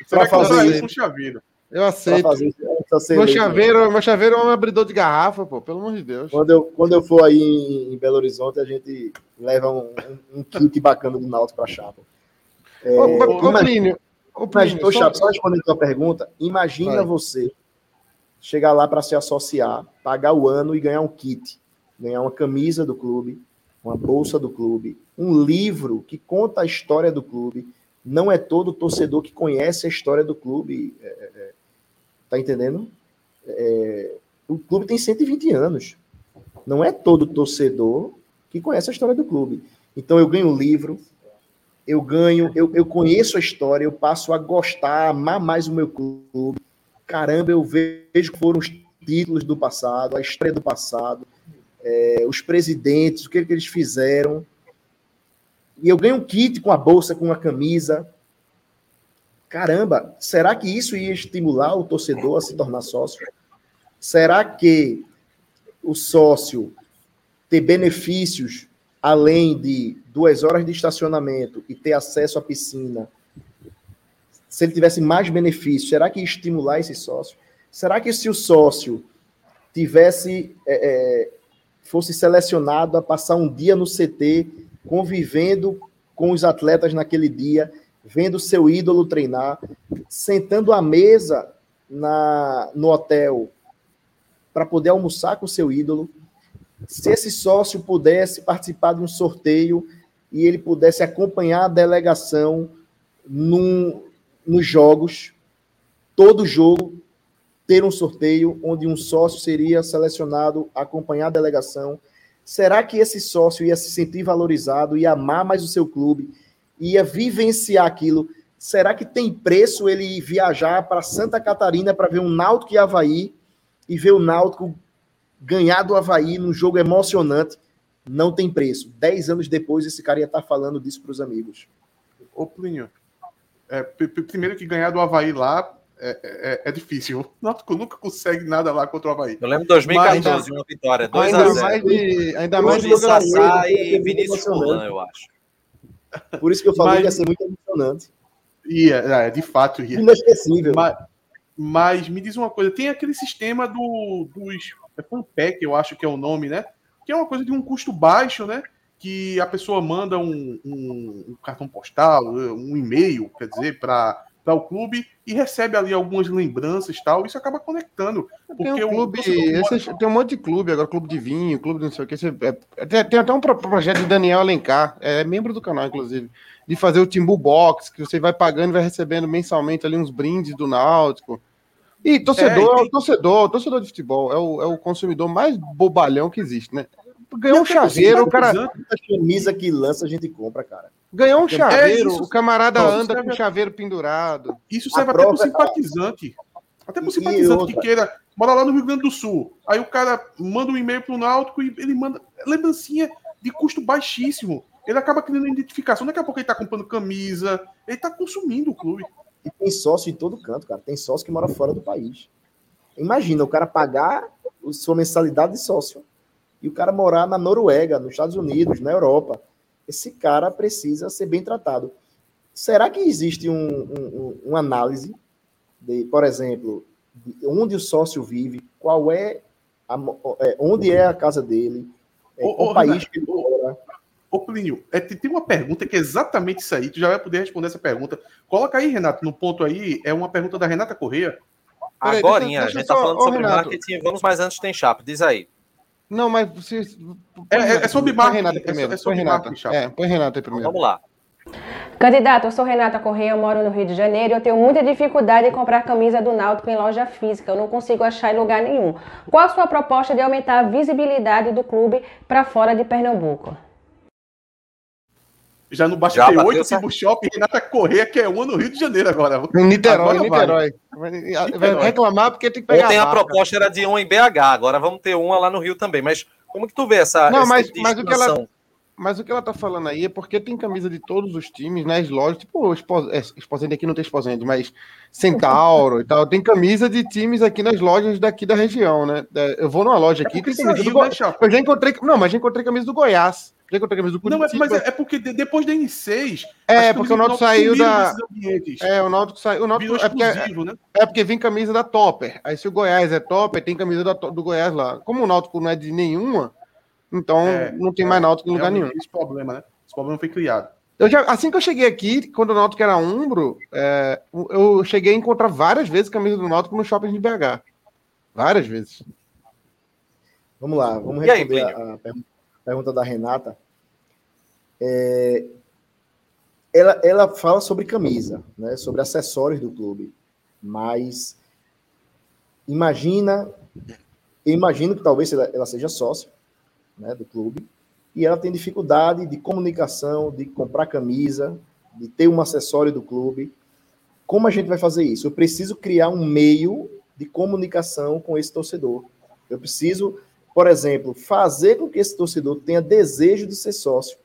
Você vai fazer isso um chaveiro. Eu aceito. Meu chaveiro, meu chaveiro é um abridor de garrafa, pô, pelo amor de Deus. Quando eu, quando eu for aí em, Belo Horizonte, a gente leva um, um, kit bacana do Náutico pra chapa. É, ô, ô, Plínio, ô, Plínio, só... Chapa, só respondendo a tua pergunta, imagina vai. você chegar lá para se associar, pagar o ano e ganhar um kit, ganhar uma camisa do clube, uma bolsa do clube, um livro que conta a história do clube. Não é todo torcedor que conhece a história do clube. É, é, é tá entendendo? É, o clube tem 120 anos. Não é todo torcedor que conhece a história do clube. Então eu ganho o livro, eu ganho, eu, eu conheço a história, eu passo a gostar, a amar mais o meu clube caramba, eu vejo que foram os títulos do passado, a história do passado, é, os presidentes, o que, que eles fizeram. E eu ganho um kit com a bolsa, com a camisa. Caramba, será que isso ia estimular o torcedor a se tornar sócio? Será que o sócio ter benefícios além de duas horas de estacionamento e ter acesso à piscina se ele tivesse mais benefícios, será que ia estimular esse sócio? Será que se o sócio tivesse é, é, fosse selecionado a passar um dia no CT, convivendo com os atletas naquele dia, vendo seu ídolo treinar, sentando à mesa na, no hotel para poder almoçar com seu ídolo, se esse sócio pudesse participar de um sorteio e ele pudesse acompanhar a delegação num, nos jogos, todo jogo, ter um sorteio onde um sócio seria selecionado acompanhar a delegação. Será que esse sócio ia se sentir valorizado, ia amar mais o seu clube, ia vivenciar aquilo? será que tem preço ele viajar para Santa Catarina para ver um Náutico e Havaí e ver o Náutico ganhar do Havaí num jogo emocionante? Não tem preço. Dez anos depois, esse cara ia estar tá falando disso para os amigos. Ô, Plinho, é, primeiro que ganhar do Havaí lá é, é, é, difícil. O Náutico nunca consegue nada lá contra o Havaí. Eu lembro de 2014, Mas, uma vitória, 2 a 0 mais de, ainda mais de Sassá e Vinícius Fulan, eu acho. Por isso que eu falei Mas, que ia ser muito emocionante. Ia, é, de fato ia. Inesquecível. Mas, mas, me diz uma coisa, tem aquele sistema do, dos... É Fanpack, eu acho que é o nome, né? Que é uma coisa de um custo baixo, né? Que a pessoa manda um, um, um cartão postal, um e-mail, quer dizer, para o clube e recebe ali algumas lembranças e tal. Isso acaba conectando. Porque tem um clube, esse, tem um monte de clube agora, clube de vinho, clube de não sei o que. É, tem, tem, até um projeto de Daniel Alencar, é membro do canal, inclusive, de fazer o Timbu Box, que você vai pagando e vai recebendo mensalmente ali uns brindes do Náutico. E torcedor, é, torcedor, torcedor de futebol é o, é o consumidor mais bobalhão que existe, né? Ganhou um chaveiro, o cara. A camisa que lança a gente compra, cara. Ganhou um é chaveiro, é o camarada Não, anda com o chaveiro pendurado. Isso serve até para simpatizante. Até para simpatizante que queira. Mora lá no Rio Grande do Sul. Aí o cara manda um e-mail pro Náutico e ele manda lembrancinha de custo baixíssimo. Ele acaba criando identificação. Daqui a pouco ele tá comprando camisa, ele tá consumindo o clube. E tem sócio em todo canto, cara. Tem sócio que mora fora do país. Imagina o cara pagar sua mensalidade de sócio e o cara morar na Noruega, nos Estados Unidos, na Europa. Esse cara precisa ser bem tratado. Será que existe um, um, uma análise de, por exemplo, de onde o sócio vive, qual é, a, é onde é a casa dele, é, o país Renato, que ele mora? Ô, Plínio, é, tem uma pergunta que é exatamente isso aí. Tu já vai poder responder essa pergunta. Coloca aí, Renato, no ponto aí. É uma pergunta da Renata Corrêa. Agora, a gente tá falando sobre Renato. marketing. Vamos mais antes tem chapa. Diz aí. Não, mas você. É, é, é sobre marketing. Renata primeiro. É, é sobre põe Renata. É, põe Renata aí primeiro. Vamos lá. Candidato, eu sou Renata Correia, moro no Rio de Janeiro e eu tenho muita dificuldade em comprar camisa do Náutico em loja física. Eu não consigo achar em lugar nenhum. Qual a sua proposta de aumentar a visibilidade do clube para fora de Pernambuco? Já não basta Já ter oito Timbu Shop e Renata Correia, que é uma no Rio de Janeiro agora. Em Niterói, agora Niterói. Vai. Niterói. Vai reclamar porque tem que pegar Ontem a, a proposta era de um em BH, agora vamos ter uma lá no Rio também. Mas como que tu vê essa Não, mas, mas o que ela mas o que ela tá falando aí é porque tem camisa de todos os times nas lojas, tipo, é, aqui não tem Exposende, mas Centauro e tal. Tem camisa de times aqui nas lojas daqui da região, né? É, eu vou numa loja aqui, é tem camisa do Goiás. Né, eu já encontrei. Não, mas já encontrei camisa do Goiás. Já encontrei camisa do Curitiba. Não, mas é, é porque depois da N6. É, porque o Náutico saiu da. É, o Náutico saiu. O Náutico é porque, né? é porque vem camisa da Topper. Aí se o Goiás é Topper, tem camisa do Goiás lá. Como o Náutico não é de nenhuma então, é, não tem mais Náutico em lugar nenhum. Esse problema, né? Esse problema foi criado. Eu já, assim que eu cheguei aqui, quando o Náutico era Umbro, é, eu cheguei a encontrar várias vezes camisa do Náutico no shopping de BH. Várias vezes. Vamos lá, vamos responder aí, a, a, pergunta da Renata. É, ela, ela fala sobre camisa, né, sobre acessórios do clube, mas imagina, imagino que talvez ela, ela seja sócia, né, do clube, e ela tem dificuldade de comunicação, de comprar camisa, de ter um acessório do clube. Como a gente vai fazer isso? Eu preciso criar um meio de comunicação com esse torcedor. Eu preciso, por exemplo, fazer com que esse torcedor tenha desejo de ser sócio,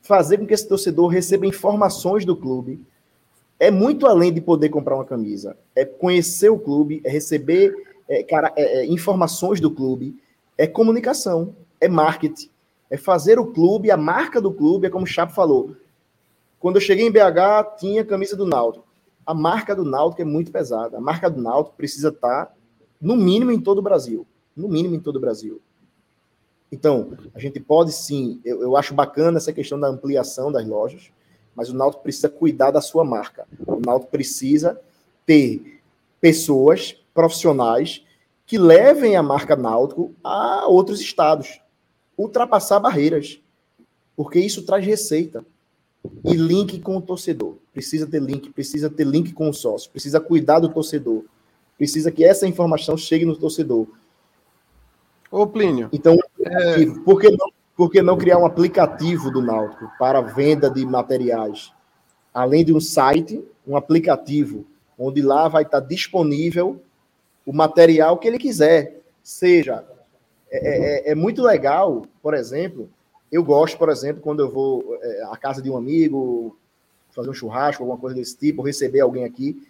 fazer com que esse torcedor receba informações do clube. É muito além de poder comprar uma camisa. É conhecer o clube, é receber é, cara, é, é informações do clube, é comunicação, é marketing, é fazer o clube, a marca do clube, é como o Chapo falou. Quando eu cheguei em BH, tinha camisa do Náutico. A marca do Náutico é muito pesada. A marca do Náutico precisa estar, no mínimo, em todo o Brasil. No mínimo, em todo o Brasil. Então, a gente pode sim, eu, eu acho bacana essa questão da ampliação das lojas, mas o Náutico precisa cuidar da sua marca. O Náutico precisa ter pessoas profissionais que levem a marca Náutico a outros estados, ultrapassar barreiras, porque isso traz receita e link com o torcedor. Precisa ter link, precisa ter link com o sócio, precisa cuidar do torcedor, precisa que essa informação chegue no torcedor. Ô Plínio. Então, é... por, que não, por que não criar um aplicativo do Náutico para venda de materiais? além de um site, um aplicativo, onde lá vai estar disponível o material que ele quiser. Seja, é, é, é muito legal, por exemplo, eu gosto, por exemplo, quando eu vou é, à casa de um amigo, fazer um churrasco, alguma coisa desse tipo, receber alguém aqui,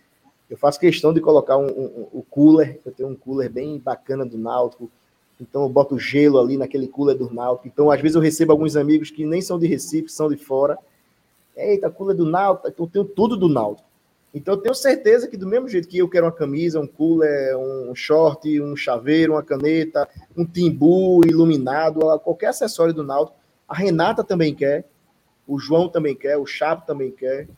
eu faço questão de colocar um, um, um cooler, eu tenho um cooler bem bacana do Náutico, então eu boto gelo ali naquele cooler do Náutico. Então, às vezes eu recebo alguns amigos que nem são de Recife, são de fora. Eita, cooler do Náutico, então eu tenho tudo do Náutico. Então eu tenho certeza que do mesmo jeito que eu quero uma camisa, um cooler, um short, um chaveiro, uma caneta, um timbu iluminado, qualquer acessório do Náutico, a Renata também quer, o João também quer, o Chapo também quer.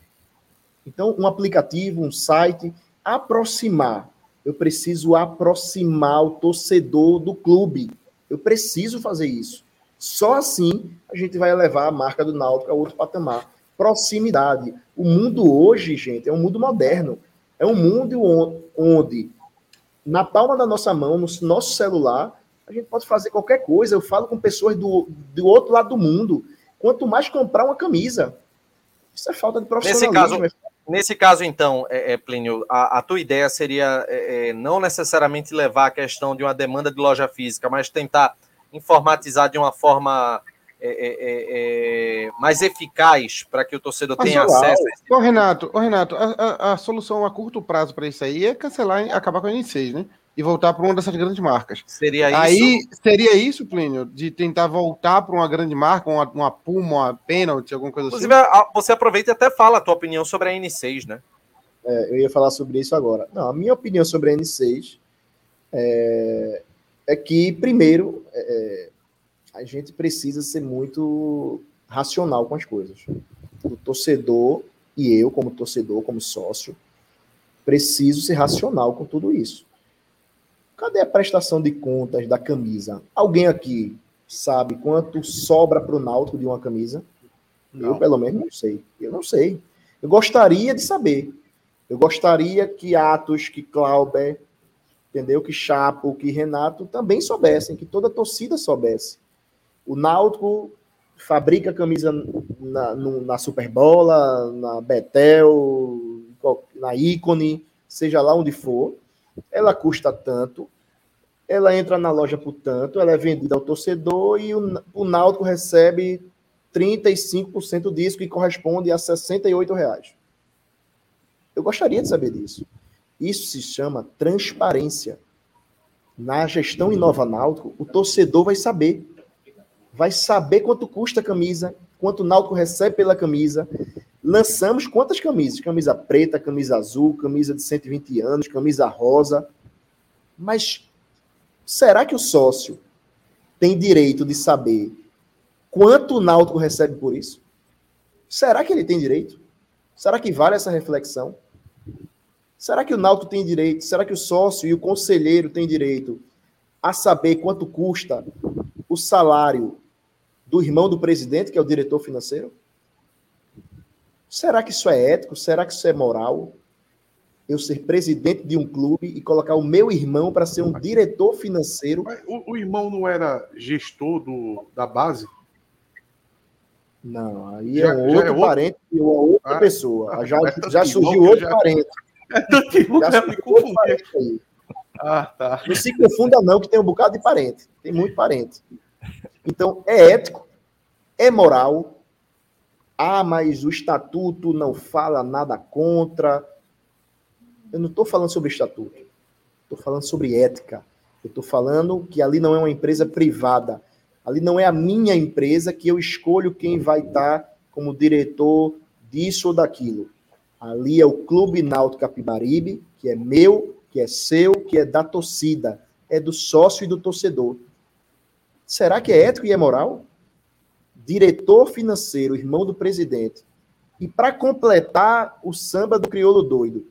Então, um aplicativo, um site, aproximar. Eu preciso aproximar o torcedor do clube. Eu preciso fazer isso. Só assim a gente vai levar a marca do Náutico a outro patamar proximidade. O mundo hoje, gente, é um mundo moderno. É um mundo onde, na palma da nossa mão, no nosso celular, a gente pode fazer qualquer coisa. Eu falo com pessoas do, do outro lado do mundo. Quanto mais comprar uma camisa, isso é falta de profissionalismo. Nesse caso, nesse caso então, é, é, Plínio, a, a, tua ideia seria é, é, não necessariamente levar a questão de uma demanda de loja física, mas tentar informatizar de uma forma é, é, é, mais eficaz para que o torcedor tenha acesso. A Ô, Renato, ô, Renato a, a, a, solução a curto prazo para isso aí é cancelar, acabar com a N6, né? E voltar para uma dessas grandes marcas. Seria isso? Aí seria isso, Plínio, de tentar voltar para uma grande marca, uma, uma Puma, uma Penalty, alguma coisa Inclusive, assim. Inclusive, você aproveita e até fala a tua opinião sobre a N6, né? É, eu ia falar sobre isso agora. Não, a minha opinião sobre a N6 é, é que, primeiro, é, a gente precisa ser muito racional com as coisas. O torcedor e eu, como torcedor, como sócio, preciso ser racional com tudo isso. Cadê a prestação de contas da camisa? Alguém aqui sabe quanto sobra para o Náutico de uma camisa? Não. Eu, pelo menos, não sei. Eu não sei. Eu gostaria de saber. Eu gostaria que Atos, que Clauber, entendeu? Que Chapo, que Renato também soubessem, que toda a torcida soubesse. O Náutico fabrica camisa na, na Superbola, na Betel, na Icone, seja lá onde for. Ela custa tanto, ela entra na loja por tanto, ela é vendida ao torcedor e o, o Náutico recebe 35% disso, que corresponde a 68 reais. Eu gostaria de saber disso. Isso se chama transparência. Na gestão Inova Náutico, o torcedor vai saber vai saber quanto custa a camisa, quanto o Náutico recebe pela camisa. Lançamos quantas camisas? Camisa preta, camisa azul, camisa de 120 anos, camisa rosa. Mas será que o sócio tem direito de saber quanto o Náutico recebe por isso? Será que ele tem direito? Será que vale essa reflexão? Será que o Náutico tem direito? Será que o sócio e o conselheiro têm direito a saber quanto custa o salário do irmão do presidente, que é o diretor financeiro? Será que isso é ético? Será que isso é moral? Eu ser presidente de um clube e colocar o meu irmão para ser um diretor financeiro. O, o, irmão não era gestor do, da base? Não, aí já, é um outro é parente e uma outra ah, pessoa. Já, é já surgiu outro já... parente. É tanto irmão já outro parente aí. Ah, tá. Não se confunda, não, que tem um bocado de parente. Tem muito parente. Então, é ético, é moral. Ah, mas o estatuto não fala nada contra. Eu não estou falando sobre estatuto. Estou falando sobre ética. Eu estou falando que ali não é uma empresa privada. Ali não é a minha empresa que eu escolho quem vai estar como diretor disso ou daquilo. Ali é o Clube Náutico Capibaribe, que é meu, que é seu, que é da torcida, é do sócio e do torcedor. Será que é ético e é moral? Diretor financeiro, irmão do presidente. E para completar o samba do crioulo doido,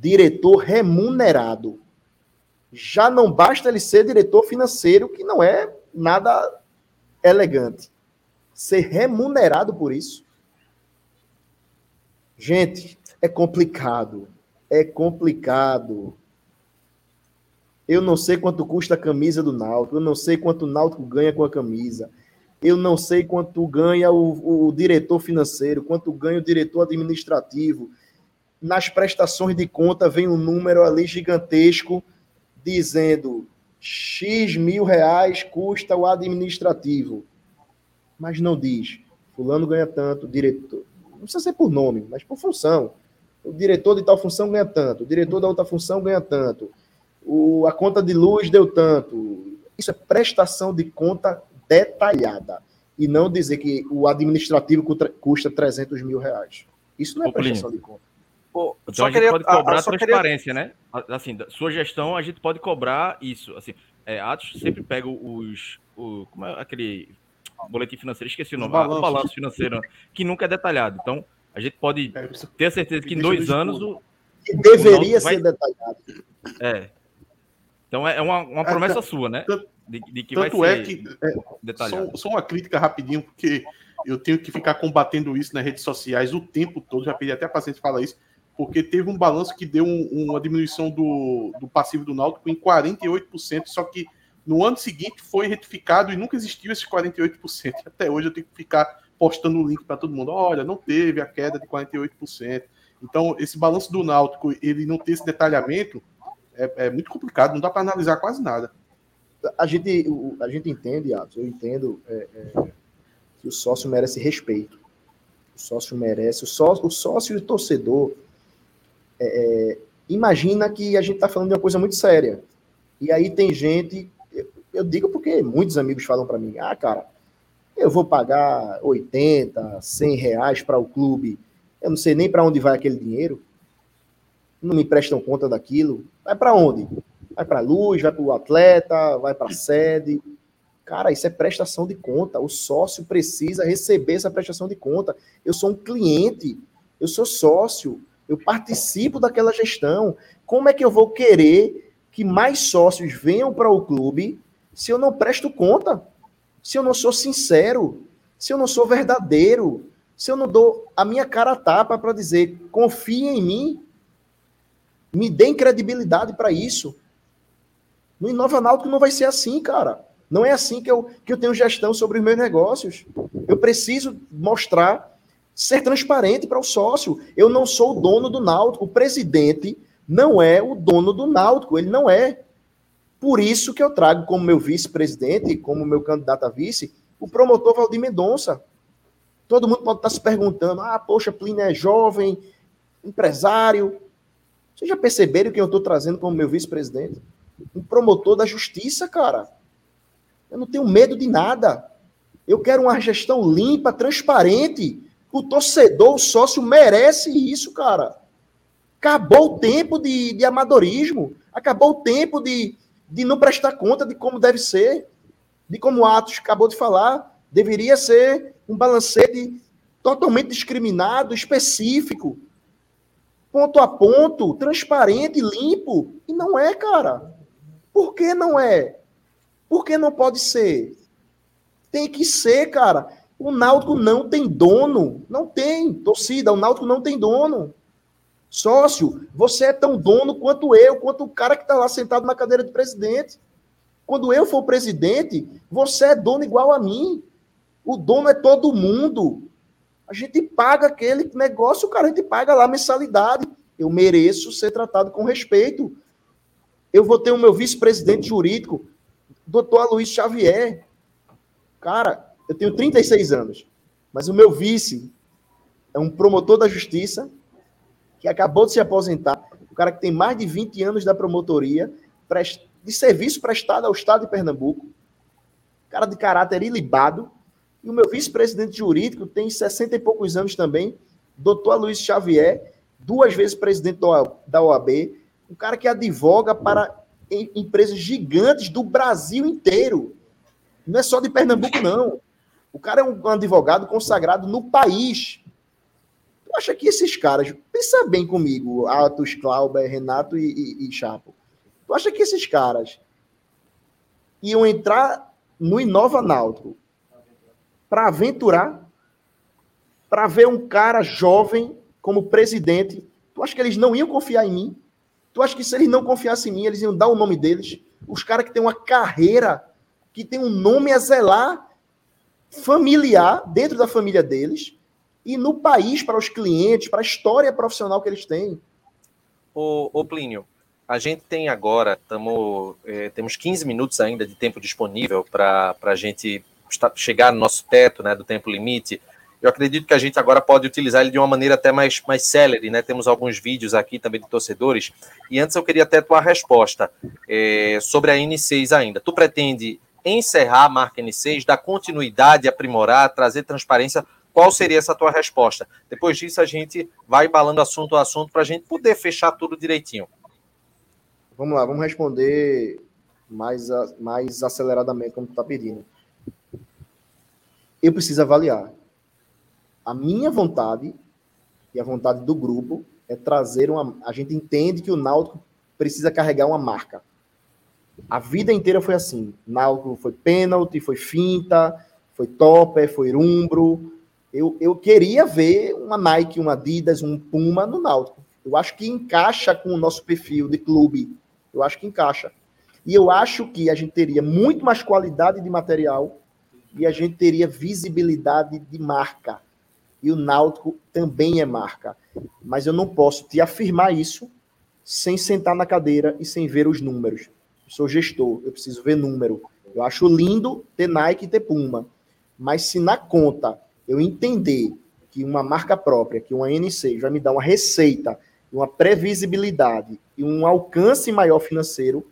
diretor remunerado. Já não basta ele ser diretor financeiro, que não é nada elegante. Ser remunerado por isso. Gente, é complicado. É complicado. Eu não sei quanto custa a camisa do Náutico, eu não sei quanto o Náutico ganha com a camisa. Eu não sei quanto ganha o, o diretor financeiro, quanto ganha o diretor administrativo. Nas prestações de conta vem um número ali gigantesco dizendo X mil reais custa o administrativo. Mas não diz, fulano ganha tanto, diretor. Não precisa ser por nome, mas por função. O diretor de tal função ganha tanto, o diretor da outra função ganha tanto. O, a conta de luz deu tanto. Isso é prestação de conta detalhada. E não dizer que o administrativo custa 300 mil reais. Isso não é prestação de conta. Pô, então a gente queria, pode cobrar a, transparência, queria... né? Assim, da sua gestão, a gente pode cobrar isso. Assim, é, Atos sempre pega os. O, como é aquele boletim financeiro? Esqueci o nome. Balanço. O balanço financeiro, que nunca é detalhado. Então, a gente pode é, ter a certeza que em dois anos. O, que deveria ser detalhado. É. Então é uma, uma é, promessa sua, né? De, de que Tanto é que. É, só, só, uma crítica rapidinho, porque eu tenho que ficar combatendo isso nas redes sociais o tempo todo. Já pedi até a paciente falar isso, porque teve um balanço que deu um, uma diminuição do, do passivo do Náutico em 48%, só que no ano seguinte foi retificado e nunca existiu esses 48%. Até hoje eu tenho que ficar postando o link para todo mundo. Olha, não teve a queda de 48%. Então, esse balanço do Náutico, ele não ter esse detalhamento, é, é muito complicado, não dá para analisar quase nada. A gente, a gente entende, Atos, eu entendo é, é, que o sócio merece respeito. O sócio merece, o sócio, o sócio e o torcedor. É, é imagina que a gente está falando de uma coisa muito séria. E aí tem gente, eu, eu digo porque muitos amigos falam para mim: ah, cara, eu vou pagar 80, 100 reais para o clube, eu não sei nem para onde vai aquele dinheiro não me prestam conta daquilo. Vai para onde? Vai para a luz, vai para o atleta, vai para a sede. Cara, isso é prestação de conta. O sócio precisa receber essa prestação de conta. Eu sou um cliente, eu sou sócio, eu participo daquela gestão. Como é que eu vou querer que mais sócios venham para o clube se eu não presto conta? Se eu não sou sincero? Se eu não sou verdadeiro? Se eu não dou a minha cara a tapa para dizer confie em mim? Me deem credibilidade para isso. No Inova Náutico não vai ser assim, cara. Não é assim que eu, que eu tenho gestão sobre os meus negócios. Eu preciso mostrar, ser transparente para o sócio. Eu não sou o dono do Náutico. O presidente não é o dono do Náutico. Ele não é. Por isso que eu trago como meu vice-presidente, como meu candidato a vice, o promotor Valdir Mendonça. Todo mundo pode estar se perguntando: ah, poxa, Plínio é jovem, empresário. Vocês já perceberam que eu estou trazendo como meu vice-presidente? Um promotor da justiça, cara. Eu não tenho medo de nada. Eu quero uma gestão limpa, transparente. O torcedor, o sócio merece isso, cara. Acabou o tempo de, de amadorismo. Acabou o tempo de, de não prestar conta de como deve ser. De como o Atos acabou de falar. Deveria ser um balancete totalmente discriminado, específico ponto a ponto, transparente, limpo. E não é, cara. Por que não é? Por que não pode ser? Tem que ser, cara. O Náutico não tem dono. Não tem. Torcida, o Náutico não tem dono. Sócio, você é tão dono quanto eu, quanto o cara que está lá sentado na cadeira de presidente. Quando eu for presidente, você é dono igual a mim. O dono é todo mundo. A gente paga aquele negócio, cara, a gente paga lá mensalidade. Eu mereço ser tratado com respeito. Eu vou ter o meu vice-presidente jurídico, doutor Aloysio Xavier. Cara, eu tenho 36 anos, mas o meu vice é um promotor da justiça que acabou de se aposentar, um cara que tem mais de 20 anos da promotoria, de serviço prestado ao Estado de Pernambuco, cara de caráter ilibado, e o meu vice-presidente jurídico tem 60 e poucos anos também, doutor Luiz Xavier, duas vezes presidente da OAB, um cara que advoga para empresas gigantes do Brasil inteiro. Não é só de Pernambuco, não. O cara é um advogado consagrado no país. Tu acha que esses caras, pensa bem comigo, Atos, Clauber, Renato e, e, e Chapo. Tu acha que esses caras iam entrar no Inova Náutico para aventurar, para ver um cara jovem como presidente. Tu acha que eles não iam confiar em mim? Tu acha que se eles não confiassem em mim, eles iam dar o nome deles? Os caras que têm uma carreira, que têm um nome a zelar. familiar dentro da família deles e no país para os clientes, para a história profissional que eles têm. O, o Plínio, a gente tem agora, tamo, é, temos 15 minutos ainda de tempo disponível para a gente chegar no nosso teto né, do tempo limite. Eu acredito que a gente agora pode utilizar ele de uma maneira até mais, mais célere, né? Temos alguns vídeos aqui também de torcedores. E antes eu queria até tua resposta é, sobre a N6 ainda. Tu pretende encerrar a marca N6, dar continuidade, aprimorar, trazer transparência? Qual seria essa tua resposta? Depois disso, a gente vai balando assunto a assunto para a gente poder fechar tudo direitinho. Vamos lá, vamos responder mais, mais aceleradamente, como tu está pedindo. Eu preciso avaliar a minha vontade e a vontade do grupo é trazer uma. A gente entende que o Náutico precisa carregar uma marca. A vida inteira foi assim. Náutico foi pênalti, foi finta, foi topper, foi umbro. Eu, eu queria ver uma Nike, uma Adidas, um Puma no Náutico. Eu acho que encaixa com o nosso perfil de clube. Eu acho que encaixa. E eu acho que a gente teria muito mais qualidade de material e a gente teria visibilidade de marca e o Náutico também é marca. Mas eu não posso te afirmar isso sem sentar na cadeira e sem ver os números. Eu sou gestor, eu preciso ver número. Eu acho lindo ter Nike e ter Puma. Mas se na conta eu entender que uma marca própria, que uma NC vai me dar uma receita, uma previsibilidade e um alcance maior financeiro,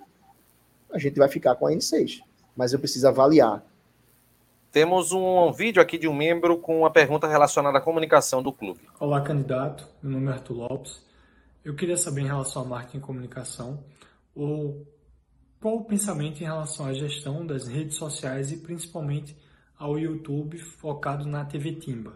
a gente vai ficar com a N6. Mas eu preciso avaliar temos um vídeo aqui de um membro com uma pergunta relacionada à comunicação do clube. Olá, candidato. Meu nome é Arthur Lopes. Eu queria saber em relação à marketing e comunicação, ou qual o pensamento em relação à gestão das redes sociais e principalmente ao YouTube focado na TV Timba.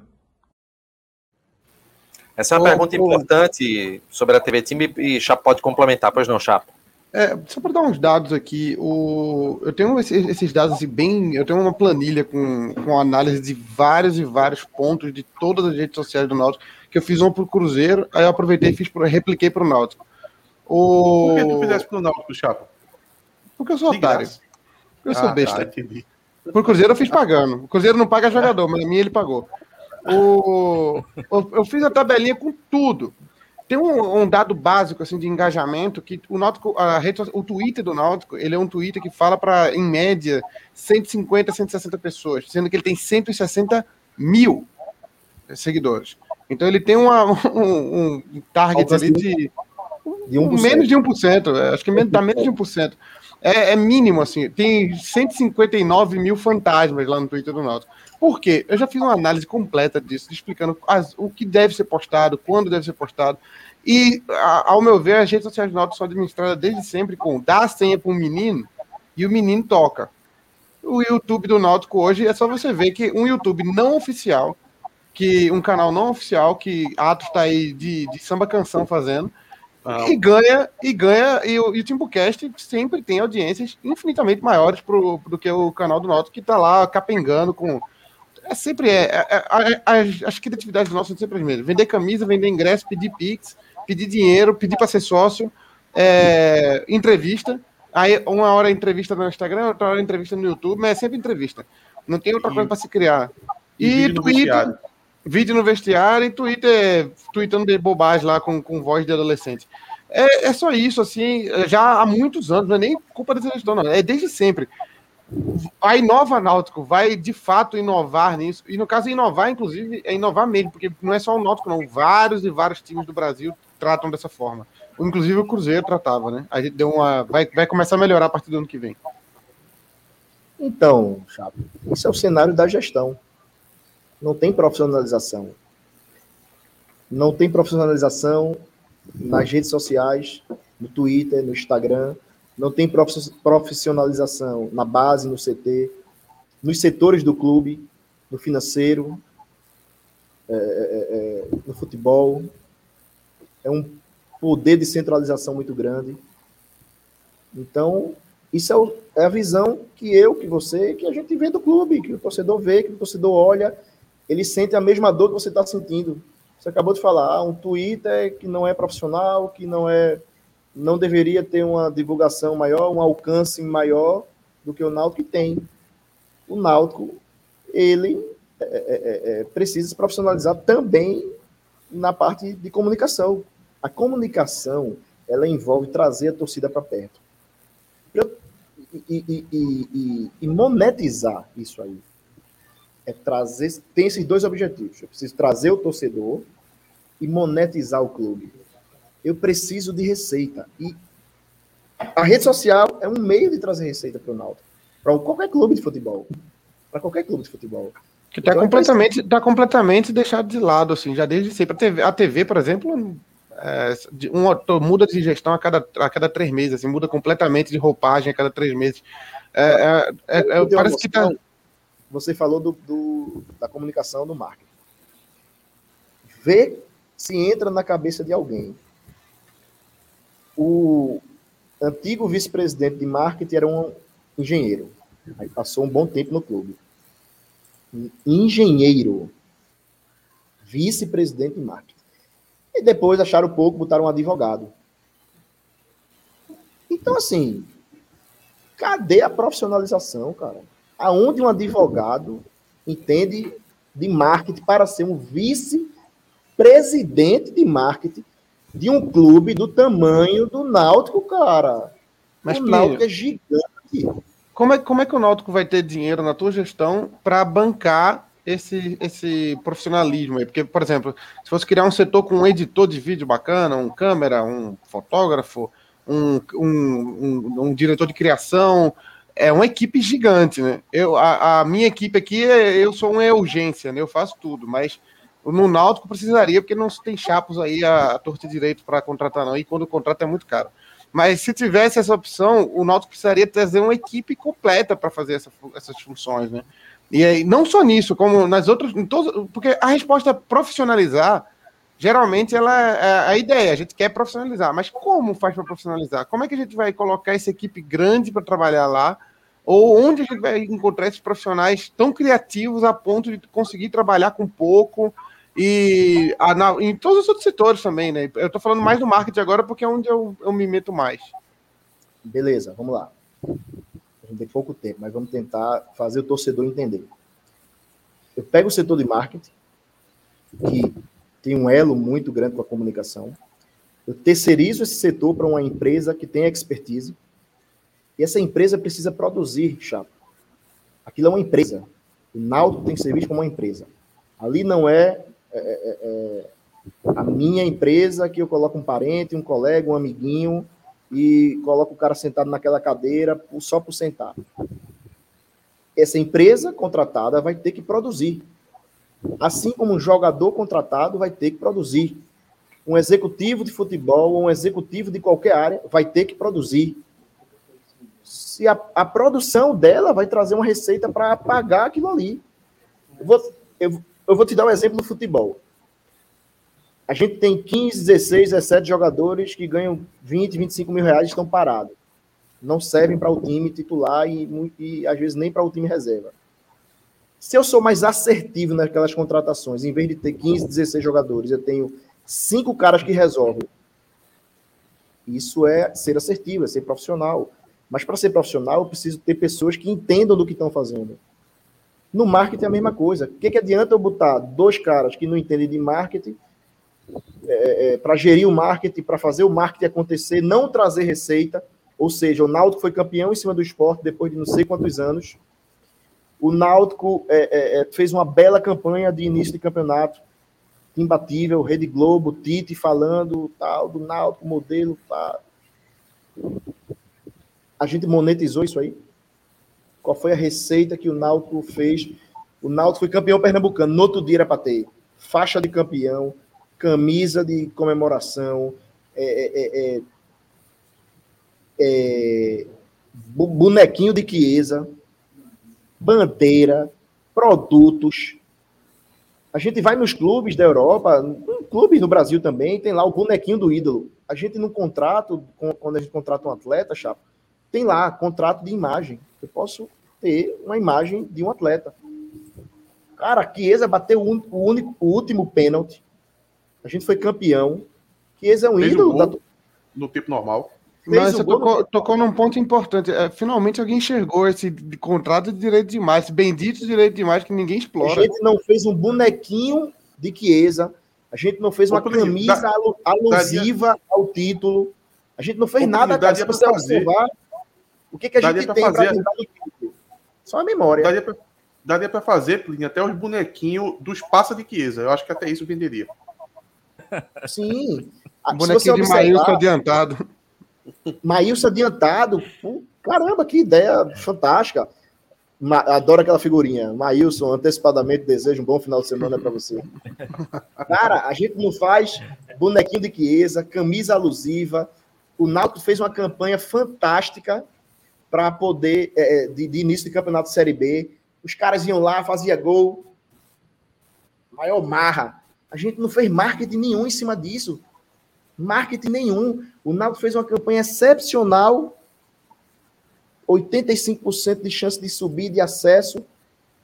Essa é uma pergunta importante sobre a TV Timba e Chapo pode complementar, pois não, Chapo? É, só para dar uns dados aqui, o, eu tenho esses, dados assim, bem. Eu tenho uma planilha com, com análise de vários e vários pontos de todas as redes sociais do Náutico, que eu fiz uma para o Cruzeiro, aí eu aproveitei e fiz pro, repliquei para o Náutico. O... Por que tu fizesse para o Náutico, Chapa? Porque eu sou de otário. Graça. Eu sou ah, besta. Tá, Pro Cruzeiro eu fiz pagando. O Cruzeiro não paga jogador, mas a minha ele pagou. O, eu fiz a tabelinha com tudo. Tem um, um, dado básico assim de engajamento que o Náutico, a rede, o Twitter do Náutico, ele é um Twitter que fala para em média 150, 160 pessoas, sendo que ele tem 160 mil seguidores. Então ele tem uma, um, um target ali de, de 1%. menos de 1%, é, acho que dá menos de 1%. É, é mínimo, assim. Tem 159 mil fantasmas lá no Twitter do Náutico. Por quê? Eu já fiz uma análise completa disso, explicando as, o que deve ser postado, quando deve ser postado. E, a, ao meu ver, as redes sociais do Náutico são administradas desde sempre com dar a senha para um menino e o menino toca. O YouTube do Náutico hoje é só você ver que um YouTube não oficial, que um canal não oficial, que Atos está aí de, de samba canção fazendo, e ganha, e ganha, e o, e o Timbucast sempre tem audiências infinitamente maiores pro, do que o canal do Náutico, que está lá capengando com. É sempre é. é, é as, as criatividades nossas são sempre as mesmas. Vender camisa, vender ingresso, pedir Pix, pedir dinheiro, pedir para ser sócio, é, entrevista. Aí uma hora é entrevista no Instagram, outra hora é entrevista no YouTube, mas é sempre entrevista. Não tem outra coisa para se criar. E, e Twitter vídeo no vestiário e Twitter, tweetando de bobagem lá com, com voz de adolescente. É, é só isso, assim, já há muitos anos, não é nem culpa dessa gestão, não, é desde sempre. A Inova Náutico vai de fato inovar nisso, e no caso, inovar, inclusive, é inovar mesmo, porque não é só o Náutico, não, vários e vários times do Brasil tratam dessa forma. Inclusive o Cruzeiro tratava, né? A gente deu uma. Vai, vai começar a melhorar a partir do ano que vem. Então, Chapo, esse é o cenário da gestão não tem profissionalização. Não tem profissionalização nas redes sociais, no Twitter, no Instagram, não tem profissionalização na base, no CT, nos setores do clube, no financeiro, é, é, é, no futebol. É um poder de centralização muito grande. Então, isso é, o, é, a visão que eu, que você, que a gente vê do clube, que o torcedor vê, que o torcedor olha ele sente a mesma dor que você está sentindo. Você acabou de falar, ah, um Twitter que não é profissional, que não é, não deveria ter uma divulgação maior, um alcance maior do que o Náutico tem. O Náutico, ele é, é, é, precisa se profissionalizar também na parte de comunicação. A comunicação, ela envolve trazer a torcida para perto. E, e, e, e, monetizar isso aí. É trazer, tem esses dois objetivos. Eu preciso trazer o torcedor e monetizar o clube. Eu preciso de receita. E a rede social é um meio de trazer receita para o Náutico. Para qualquer clube de futebol. Para qualquer clube de futebol. Que está então, completamente, tá completamente deixado de lado, assim, já desde sempre. A TV, a TV por exemplo, é, um, muda de gestão a cada, a cada três meses, assim, muda completamente de roupagem a cada três meses. É, é, é, é parece que tá... Você falou do, do, da comunicação do marketing. Vê se entra na cabeça de alguém. O antigo vice-presidente de marketing era um engenheiro. Aí passou um bom tempo no clube engenheiro, vice-presidente de marketing. E depois acharam pouco, botaram um advogado. Então, assim, cadê a profissionalização, cara? Aonde um advogado entende de marketing para ser um vice-presidente de marketing de um clube do tamanho do Náutico, cara? Mas o Náutico é gigante. Como é, como é que o Náutico vai ter dinheiro na tua gestão para bancar esse, esse profissionalismo aí? Porque, por exemplo, se fosse criar um setor com um editor de vídeo bacana, um câmera, um fotógrafo, um, um, um, um diretor de criação, é uma equipe gigante, né? Eu, a, a, minha equipe aqui, é, eu sou uma urgência, né? Eu faço tudo, mas no Náutico precisaria, porque não tem chapos aí a, a torta direito para contratar, não. E quando o contrato é muito caro. Mas se tivesse essa opção, o Náutico precisaria trazer uma equipe completa para fazer essa, essas funções, né? E aí, não só nisso, como nas outras, todos, porque a resposta é profissionalizar, geralmente ela é a ideia, a gente quer profissionalizar, mas como faz para profissionalizar? Como é que a gente vai colocar essa equipe grande para trabalhar lá? Ou onde a gente vai encontrar esses profissionais tão criativos a ponto de conseguir trabalhar com pouco e a, na, em todos os outros setores também, né? Eu estou falando mais do marketing agora porque é onde eu, eu me meto mais. Beleza, vamos lá. A gente tem pouco tempo, mas vamos tentar fazer o torcedor entender. Eu pego o setor de marketing, que tem um elo muito grande com a comunicação. Eu terceirizo esse setor para uma empresa que tem expertise. E essa empresa precisa produzir, chato. Aquilo é uma empresa. O Naldo tem que ser visto como uma empresa. Ali não é é, é, é, a minha empresa que eu coloco um parente, um colega, um amiguinho e coloco o cara sentado naquela cadeira só por sentar. Essa empresa contratada vai ter que produzir. Assim como um jogador contratado vai ter que produzir. Um executivo de futebol ou um executivo de qualquer área vai ter que produzir. Se a, a produção dela vai trazer uma receita para pagar aquilo ali. Eu vou, eu, eu vou te dar um exemplo do futebol. A gente tem 15, 16, 17 jogadores que ganham 20, 25 mil reais e estão parados. Não servem para o time titular e, e às vezes nem para o time reserva. Se eu sou mais assertivo naquelas contratações, em vez de ter 15, 16 jogadores, eu tenho cinco caras que resolvem. Isso é ser assertivo, é ser profissional. Mas para ser profissional, eu preciso ter pessoas que entendam do que estão fazendo. No marketing é a mesma coisa. O que, que adianta eu botar dois caras que não entendem de marketing é, é, para gerir o marketing, para fazer o marketing acontecer, não trazer receita? Ou seja, o Náutico foi campeão em cima do esporte depois de não sei quantos anos. O Náutico é, é, é fez uma bela campanha de início de campeonato, imbatível, Rede Globo, Tite falando tal do Náutico, modelo. Pá. A gente monetizou isso aí? Qual foi a receita que o Náutico fez? O Náutico foi campeão pernambucano. No outro dia era para ter faixa de campeão, camisa de comemoração, é, é, é, é, é bonequinho de Chiesa, bandeira, produtos. A gente vai nos clubes da Europa, clubes no Brasil também, tem lá o bonequinho do ídolo. A gente no contrato, quando a gente contrata um atleta, chapa, tem lá contrato de imagem. Eu posso ter uma imagem de um atleta. Cara, a Chiesa bateu o, único, o último pênalti. A gente foi campeão. Chiesa é um Fez ídolo. Um da... No tempo normal. Mas você tocou, tocou num ponto importante. É, finalmente alguém enxergou esse contrato de direito de imagem, esse bendito direito de imagem que ninguém explora. A gente não fez um bonequinho de Chiesa, a gente não fez uma camisa da, alusiva daria, ao título, a gente não fez nada, cara. Se você observar, o que, que a gente tem do título? Só a memória. Daria pra, daria para fazer, Plínio, até os bonequinhos dos passos de Chiesa. Eu acho que até isso venderia. Sim. O bonequinho de Maílson adiantado. Maílson adiantado. Caramba, que ideia fantástica. Adoro aquela figurinha. Maílson, antecipadamente desejo um bom final de semana para você. Cara, a gente não faz bonequinho de Chiesa, camisa alusiva. O Náutico fez uma campanha fantástica para poder, é, de, de, início de campeonato de Série B. Os caras iam lá, fazia gol. Maior marra. A gente não fez marketing nenhum em cima disso. Marketing nenhum. O Náutico fez uma campanha excepcional. 85% de chance de subir de acesso.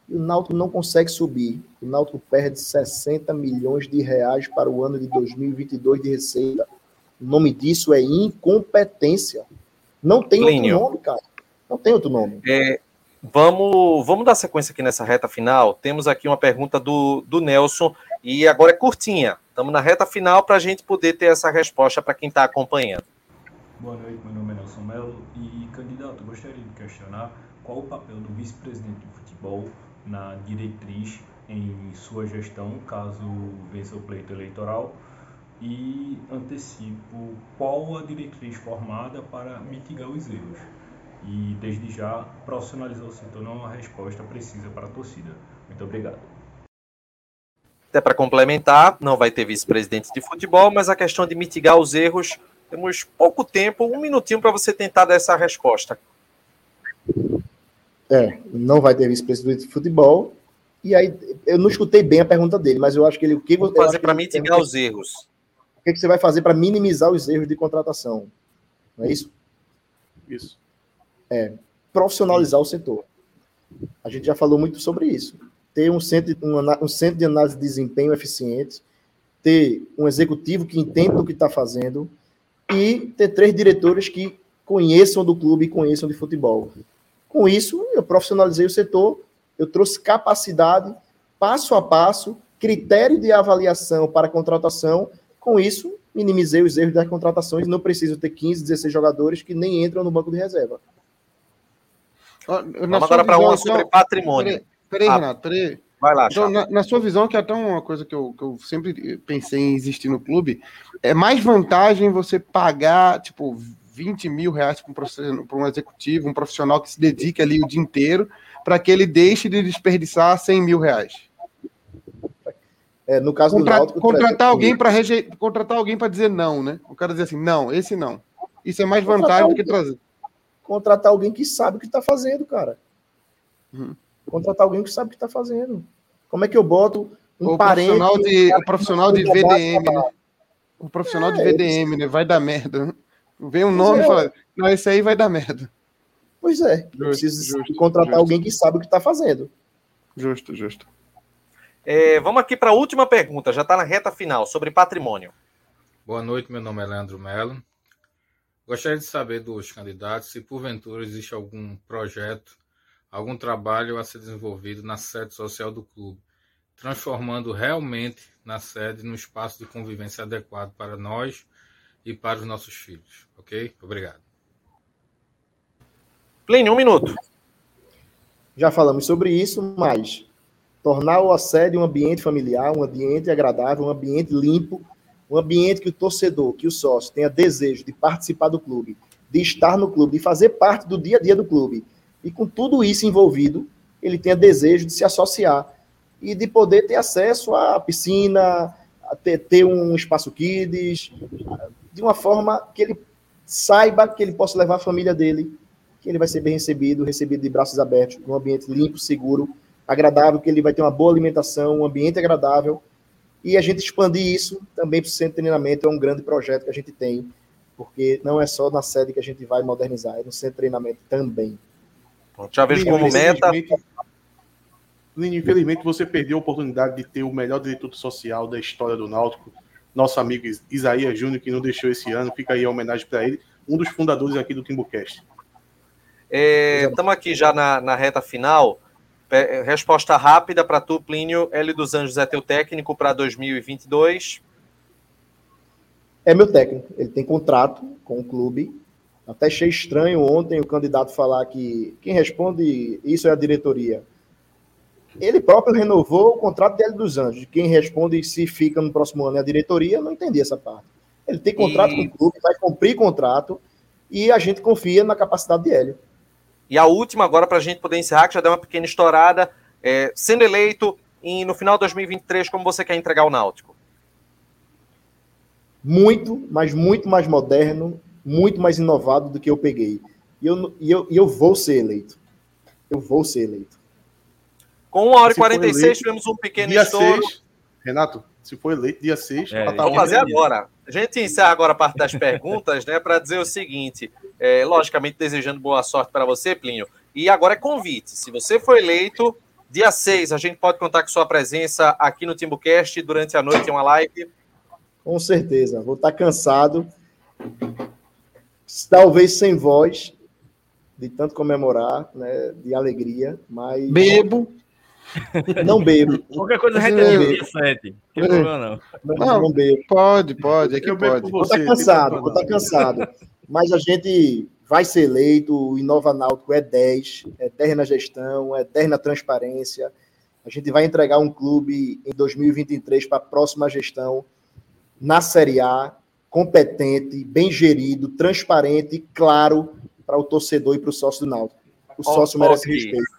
E o Náutico não consegue subir. O Náutico perde 60 milhões de reais para o ano de 2022 de receita. O nome disso é incompetência. Não tem Plínio. outro nome, cara. Não tem outro nome. É, vamos, vamos dar sequência aqui nessa reta final. Temos aqui uma pergunta do, do Nelson e agora é curtinha. Estamos na reta final para a gente poder ter essa resposta para quem está acompanhando. Boa noite, meu nome é Nelson Melo e, candidato, gostaria de questionar qual o papel do vice-presidente de futebol na diretriz em sua gestão, caso vença o pleito eleitoral, e antecipo qual a diretriz formada para mitigar os erros. E, desde já, profissionalizar o setor não é uma resposta precisa para a torcida. Muito obrigado. Até para complementar, não vai ter vice-presidente de futebol, mas a questão de mitigar os erros, temos pouco tempo, um minutinho para você tentar dar essa resposta. É, não vai ter vice-presidente de futebol. E aí, eu não escutei bem a pergunta dele, mas eu acho que ele. O que você fazer para mitigar os erros? O que, que você vai fazer para minimizar os erros de contratação? Não é isso? Isso. É, profissionalizar o setor. A gente já falou muito sobre isso ter um centro, um, um centro de análise de desempenho eficiente, ter um executivo que entenda o que está fazendo e ter três diretores que conheçam do clube e conheçam de futebol. Com isso, eu profissionalizei o setor, eu trouxe capacidade, passo a passo, critério de avaliação para contratação. Com isso, minimizei os erros das contratações. Não preciso ter 15, 16 jogadores que nem entram no banco de reserva. Vamos agora para uma sobre patrimônio. Peraí, ah, Renato, peraí. Vai lá, então, na, na, sua visão, que é até uma coisa que eu, que eu sempre pensei em existir no clube, é mais vantagem você pagar, tipo, 20 mil reais para um executivo, um profissional que se dedique ali o dia inteiro, para que ele deixe de desperdiçar 100 mil reais. É, no caso Contra, do Náutico, contratar alguém para reje... contratar alguém para dizer não, né? O cara dizer assim, não, esse não. Isso é mais vantagem do que trazer. Contratar alguém que sabe o que está fazendo, cara. Uhum. Contratar alguém que sabe o que está fazendo. Como é que eu boto um o parente... Profissional de, o profissional de VDM, né? O profissional é, de VDM, né? Vai dar merda. Vem um nome é. e fala, não, esse aí vai dar merda. Pois é, justo, preciso justo, contratar justo. alguém que sabe o que está fazendo. Justo, justo. É, vamos aqui para a última pergunta, já está na reta final, sobre patrimônio. Boa noite, meu nome é Leandro Melo. Gostaria de saber dos candidatos se porventura existe algum projeto algum trabalho a ser desenvolvido na sede social do clube, transformando realmente na sede no espaço de convivência adequado para nós e para os nossos filhos. Ok? Obrigado. Plínio, um minuto. Já falamos sobre isso, mas tornar o sede um ambiente familiar, um ambiente agradável, um ambiente limpo, um ambiente que o torcedor, que o sócio tenha desejo de participar do clube, de estar no clube, de fazer parte do dia a dia do clube, e com tudo isso envolvido, ele tenha desejo de se associar e de poder ter acesso à piscina, a ter, ter um espaço kids, de uma forma que ele saiba que ele possa levar a família dele, que ele vai ser bem recebido, recebido de braços abertos, num ambiente limpo, seguro, agradável, que ele vai ter uma boa alimentação, um ambiente agradável. E a gente expandir isso também para o centro de treinamento é um grande projeto que a gente tem, porque não é só na sede que a gente vai modernizar, é no centro de treinamento também. Já vejo como meta. Infelizmente, você perdeu a oportunidade de ter o melhor diretor social da história do Náutico, nosso amigo Isaías Júnior, que não deixou esse ano. Fica aí a homenagem para ele. um dos fundadores aqui do Timbucast. Estamos é, aqui já na, na reta final. Resposta rápida para tu, Plínio. L dos Anjos é teu técnico para 2022? É meu técnico. Ele tem contrato com o clube. Até achei estranho ontem o candidato falar que quem responde isso é a diretoria. Ele próprio renovou o contrato dele dos Anjos. Quem responde se fica no próximo ano é a diretoria, eu não entendi essa parte. Ele tem contrato e... com o clube, vai cumprir contrato e a gente confia na capacidade de Hélio. E a última, agora, para a gente poder encerrar, que já deu uma pequena estourada, é, sendo eleito em, no final de 2023, como você quer entregar o Náutico? Muito, mas muito mais moderno, muito mais inovado do que eu peguei. E eu, e eu, e eu vou ser eleito. Eu vou ser eleito. Com 1 hora e 46, eleito, tivemos um pequeno estouro. 6, Renato, se for eleito dia 6, é, tá vamos fazer agora. A gente encerra agora a parte das perguntas, né, para dizer o seguinte: é, logicamente, desejando boa sorte para você, Plínio. E agora é convite. Se você for eleito, dia 6, a gente pode contar com sua presença aqui no Timbucast durante a noite em uma live. Com certeza. Vou estar cansado, talvez sem voz, de tanto comemorar, né, de alegria, mas. Bebo. Não bebo. Qualquer coisa a gente tem dia 7. Não tem problema, não. Não, não, bebo. Pode, pode, é que pode. Vou estar cansado, vou estar cansado. Mas a gente vai ser eleito, o Inova Náutico é 10, é 10 na gestão, é 10 na transparência. A gente vai entregar um clube em 2023 para a próxima gestão na Série A, competente, bem gerido, transparente e claro para o torcedor e para o sócio do Náutico. O sócio okay. merece respeito.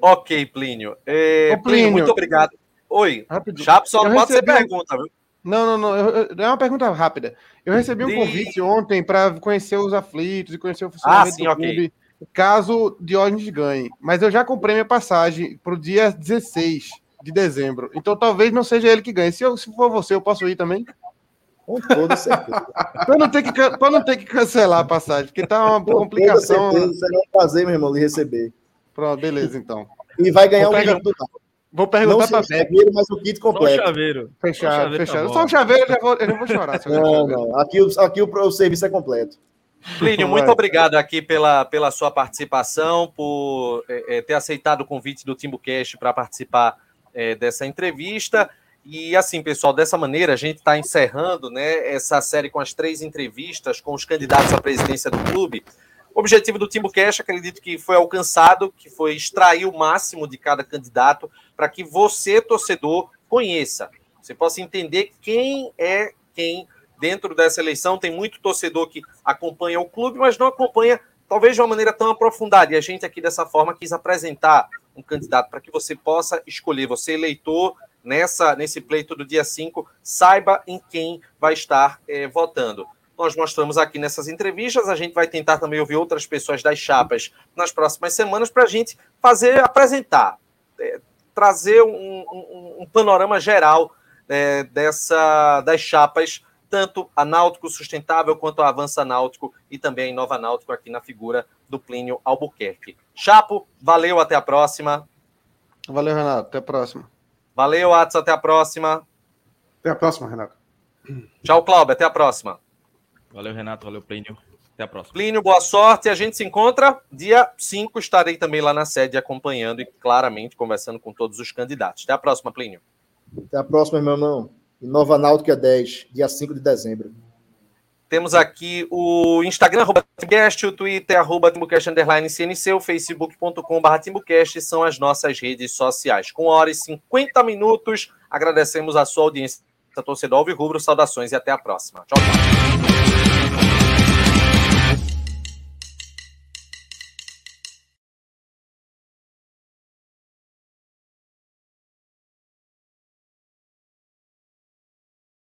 Ok, Plínio. É, Ô, Plínio. Plínio. muito obrigado. Oi. Rapidinho. Chapo só não pode ser pergunta, viu? Não, não, não. Eu, eu, é uma pergunta rápida. Eu recebi um convite ontem para conhecer os aflitos e conhecer o funcionamento ah, sim, do okay. clube, caso Diógenes ganhe. Mas eu já comprei minha passagem para o dia 16 de dezembro. Então talvez não seja ele que ganhe. Se, eu, se for você, eu posso ir também? Com toda certeza. para não, ter que, não ter que cancelar a passagem, porque tá uma Com complicação. Com certeza, será um prazer, meu irmão, lhe receber. Pronto, beleza, então. E vai ganhar Vou um pegar... do Vou perguntar para chaveiro, mas o kit completo. Só o chaveiro. Fechado, só chaveiro fechado. Tá só o chaveiro eu já vou, eu já vou chorar. Não, não. Aqui, aqui o, o serviço é completo. Plínio, muito obrigado aqui pela, pela sua participação, por é, ter aceitado o convite do Timbucast para participar é, dessa entrevista. E assim, pessoal, dessa maneira a gente está encerrando né, essa série com as três entrevistas com os candidatos à presidência do clube. O objetivo do Timbucast, acredito que foi alcançado, que foi extrair o máximo de cada candidato para que você, torcedor, conheça. Você possa entender quem é quem dentro dessa eleição. Tem muito torcedor que acompanha o clube, mas não acompanha, talvez de uma maneira tão aprofundada. E a gente aqui, dessa forma, quis apresentar um candidato para que você possa escolher. Você, eleitor, nessa nesse pleito do dia 5, saiba em quem vai estar é, votando nós mostramos aqui nessas entrevistas. A gente vai tentar também ouvir outras pessoas das chapas nas próximas semanas para a gente fazer, apresentar, é, trazer um, um, um, panorama geral é, dessa das chapas, tanto a Náutico Sustentável quanto a Avança Náutico e também a Nova Náutico aqui na figura do Plínio Albuquerque. Chapo, valeu, até a próxima. Valeu, Renato, até a próxima. Valeu, Atos, até a próxima. Até a próxima, Renato. Tchau, Cláudio, até a próxima. Valeu, Renato. Valeu, Plínio. Até a próxima. Plínio, boa sorte. A gente se encontra dia 5. Estarei também lá na sede acompanhando e claramente conversando com todos os candidatos. Até a próxima, Plínio. Até a próxima, meu irmão. E Nova Náutica 10, dia 5 de dezembro. Temos aqui o Instagram, arroba Timbucast, o Twitter, arroba Timbucast, underline CNC, o facebook.com.br Timbucast, são as nossas redes sociais. Com hora e 50 minutos, agradecemos a sua audiência, torcedor Alvirrubro, saudações e até a próxima. Tchau, tchau.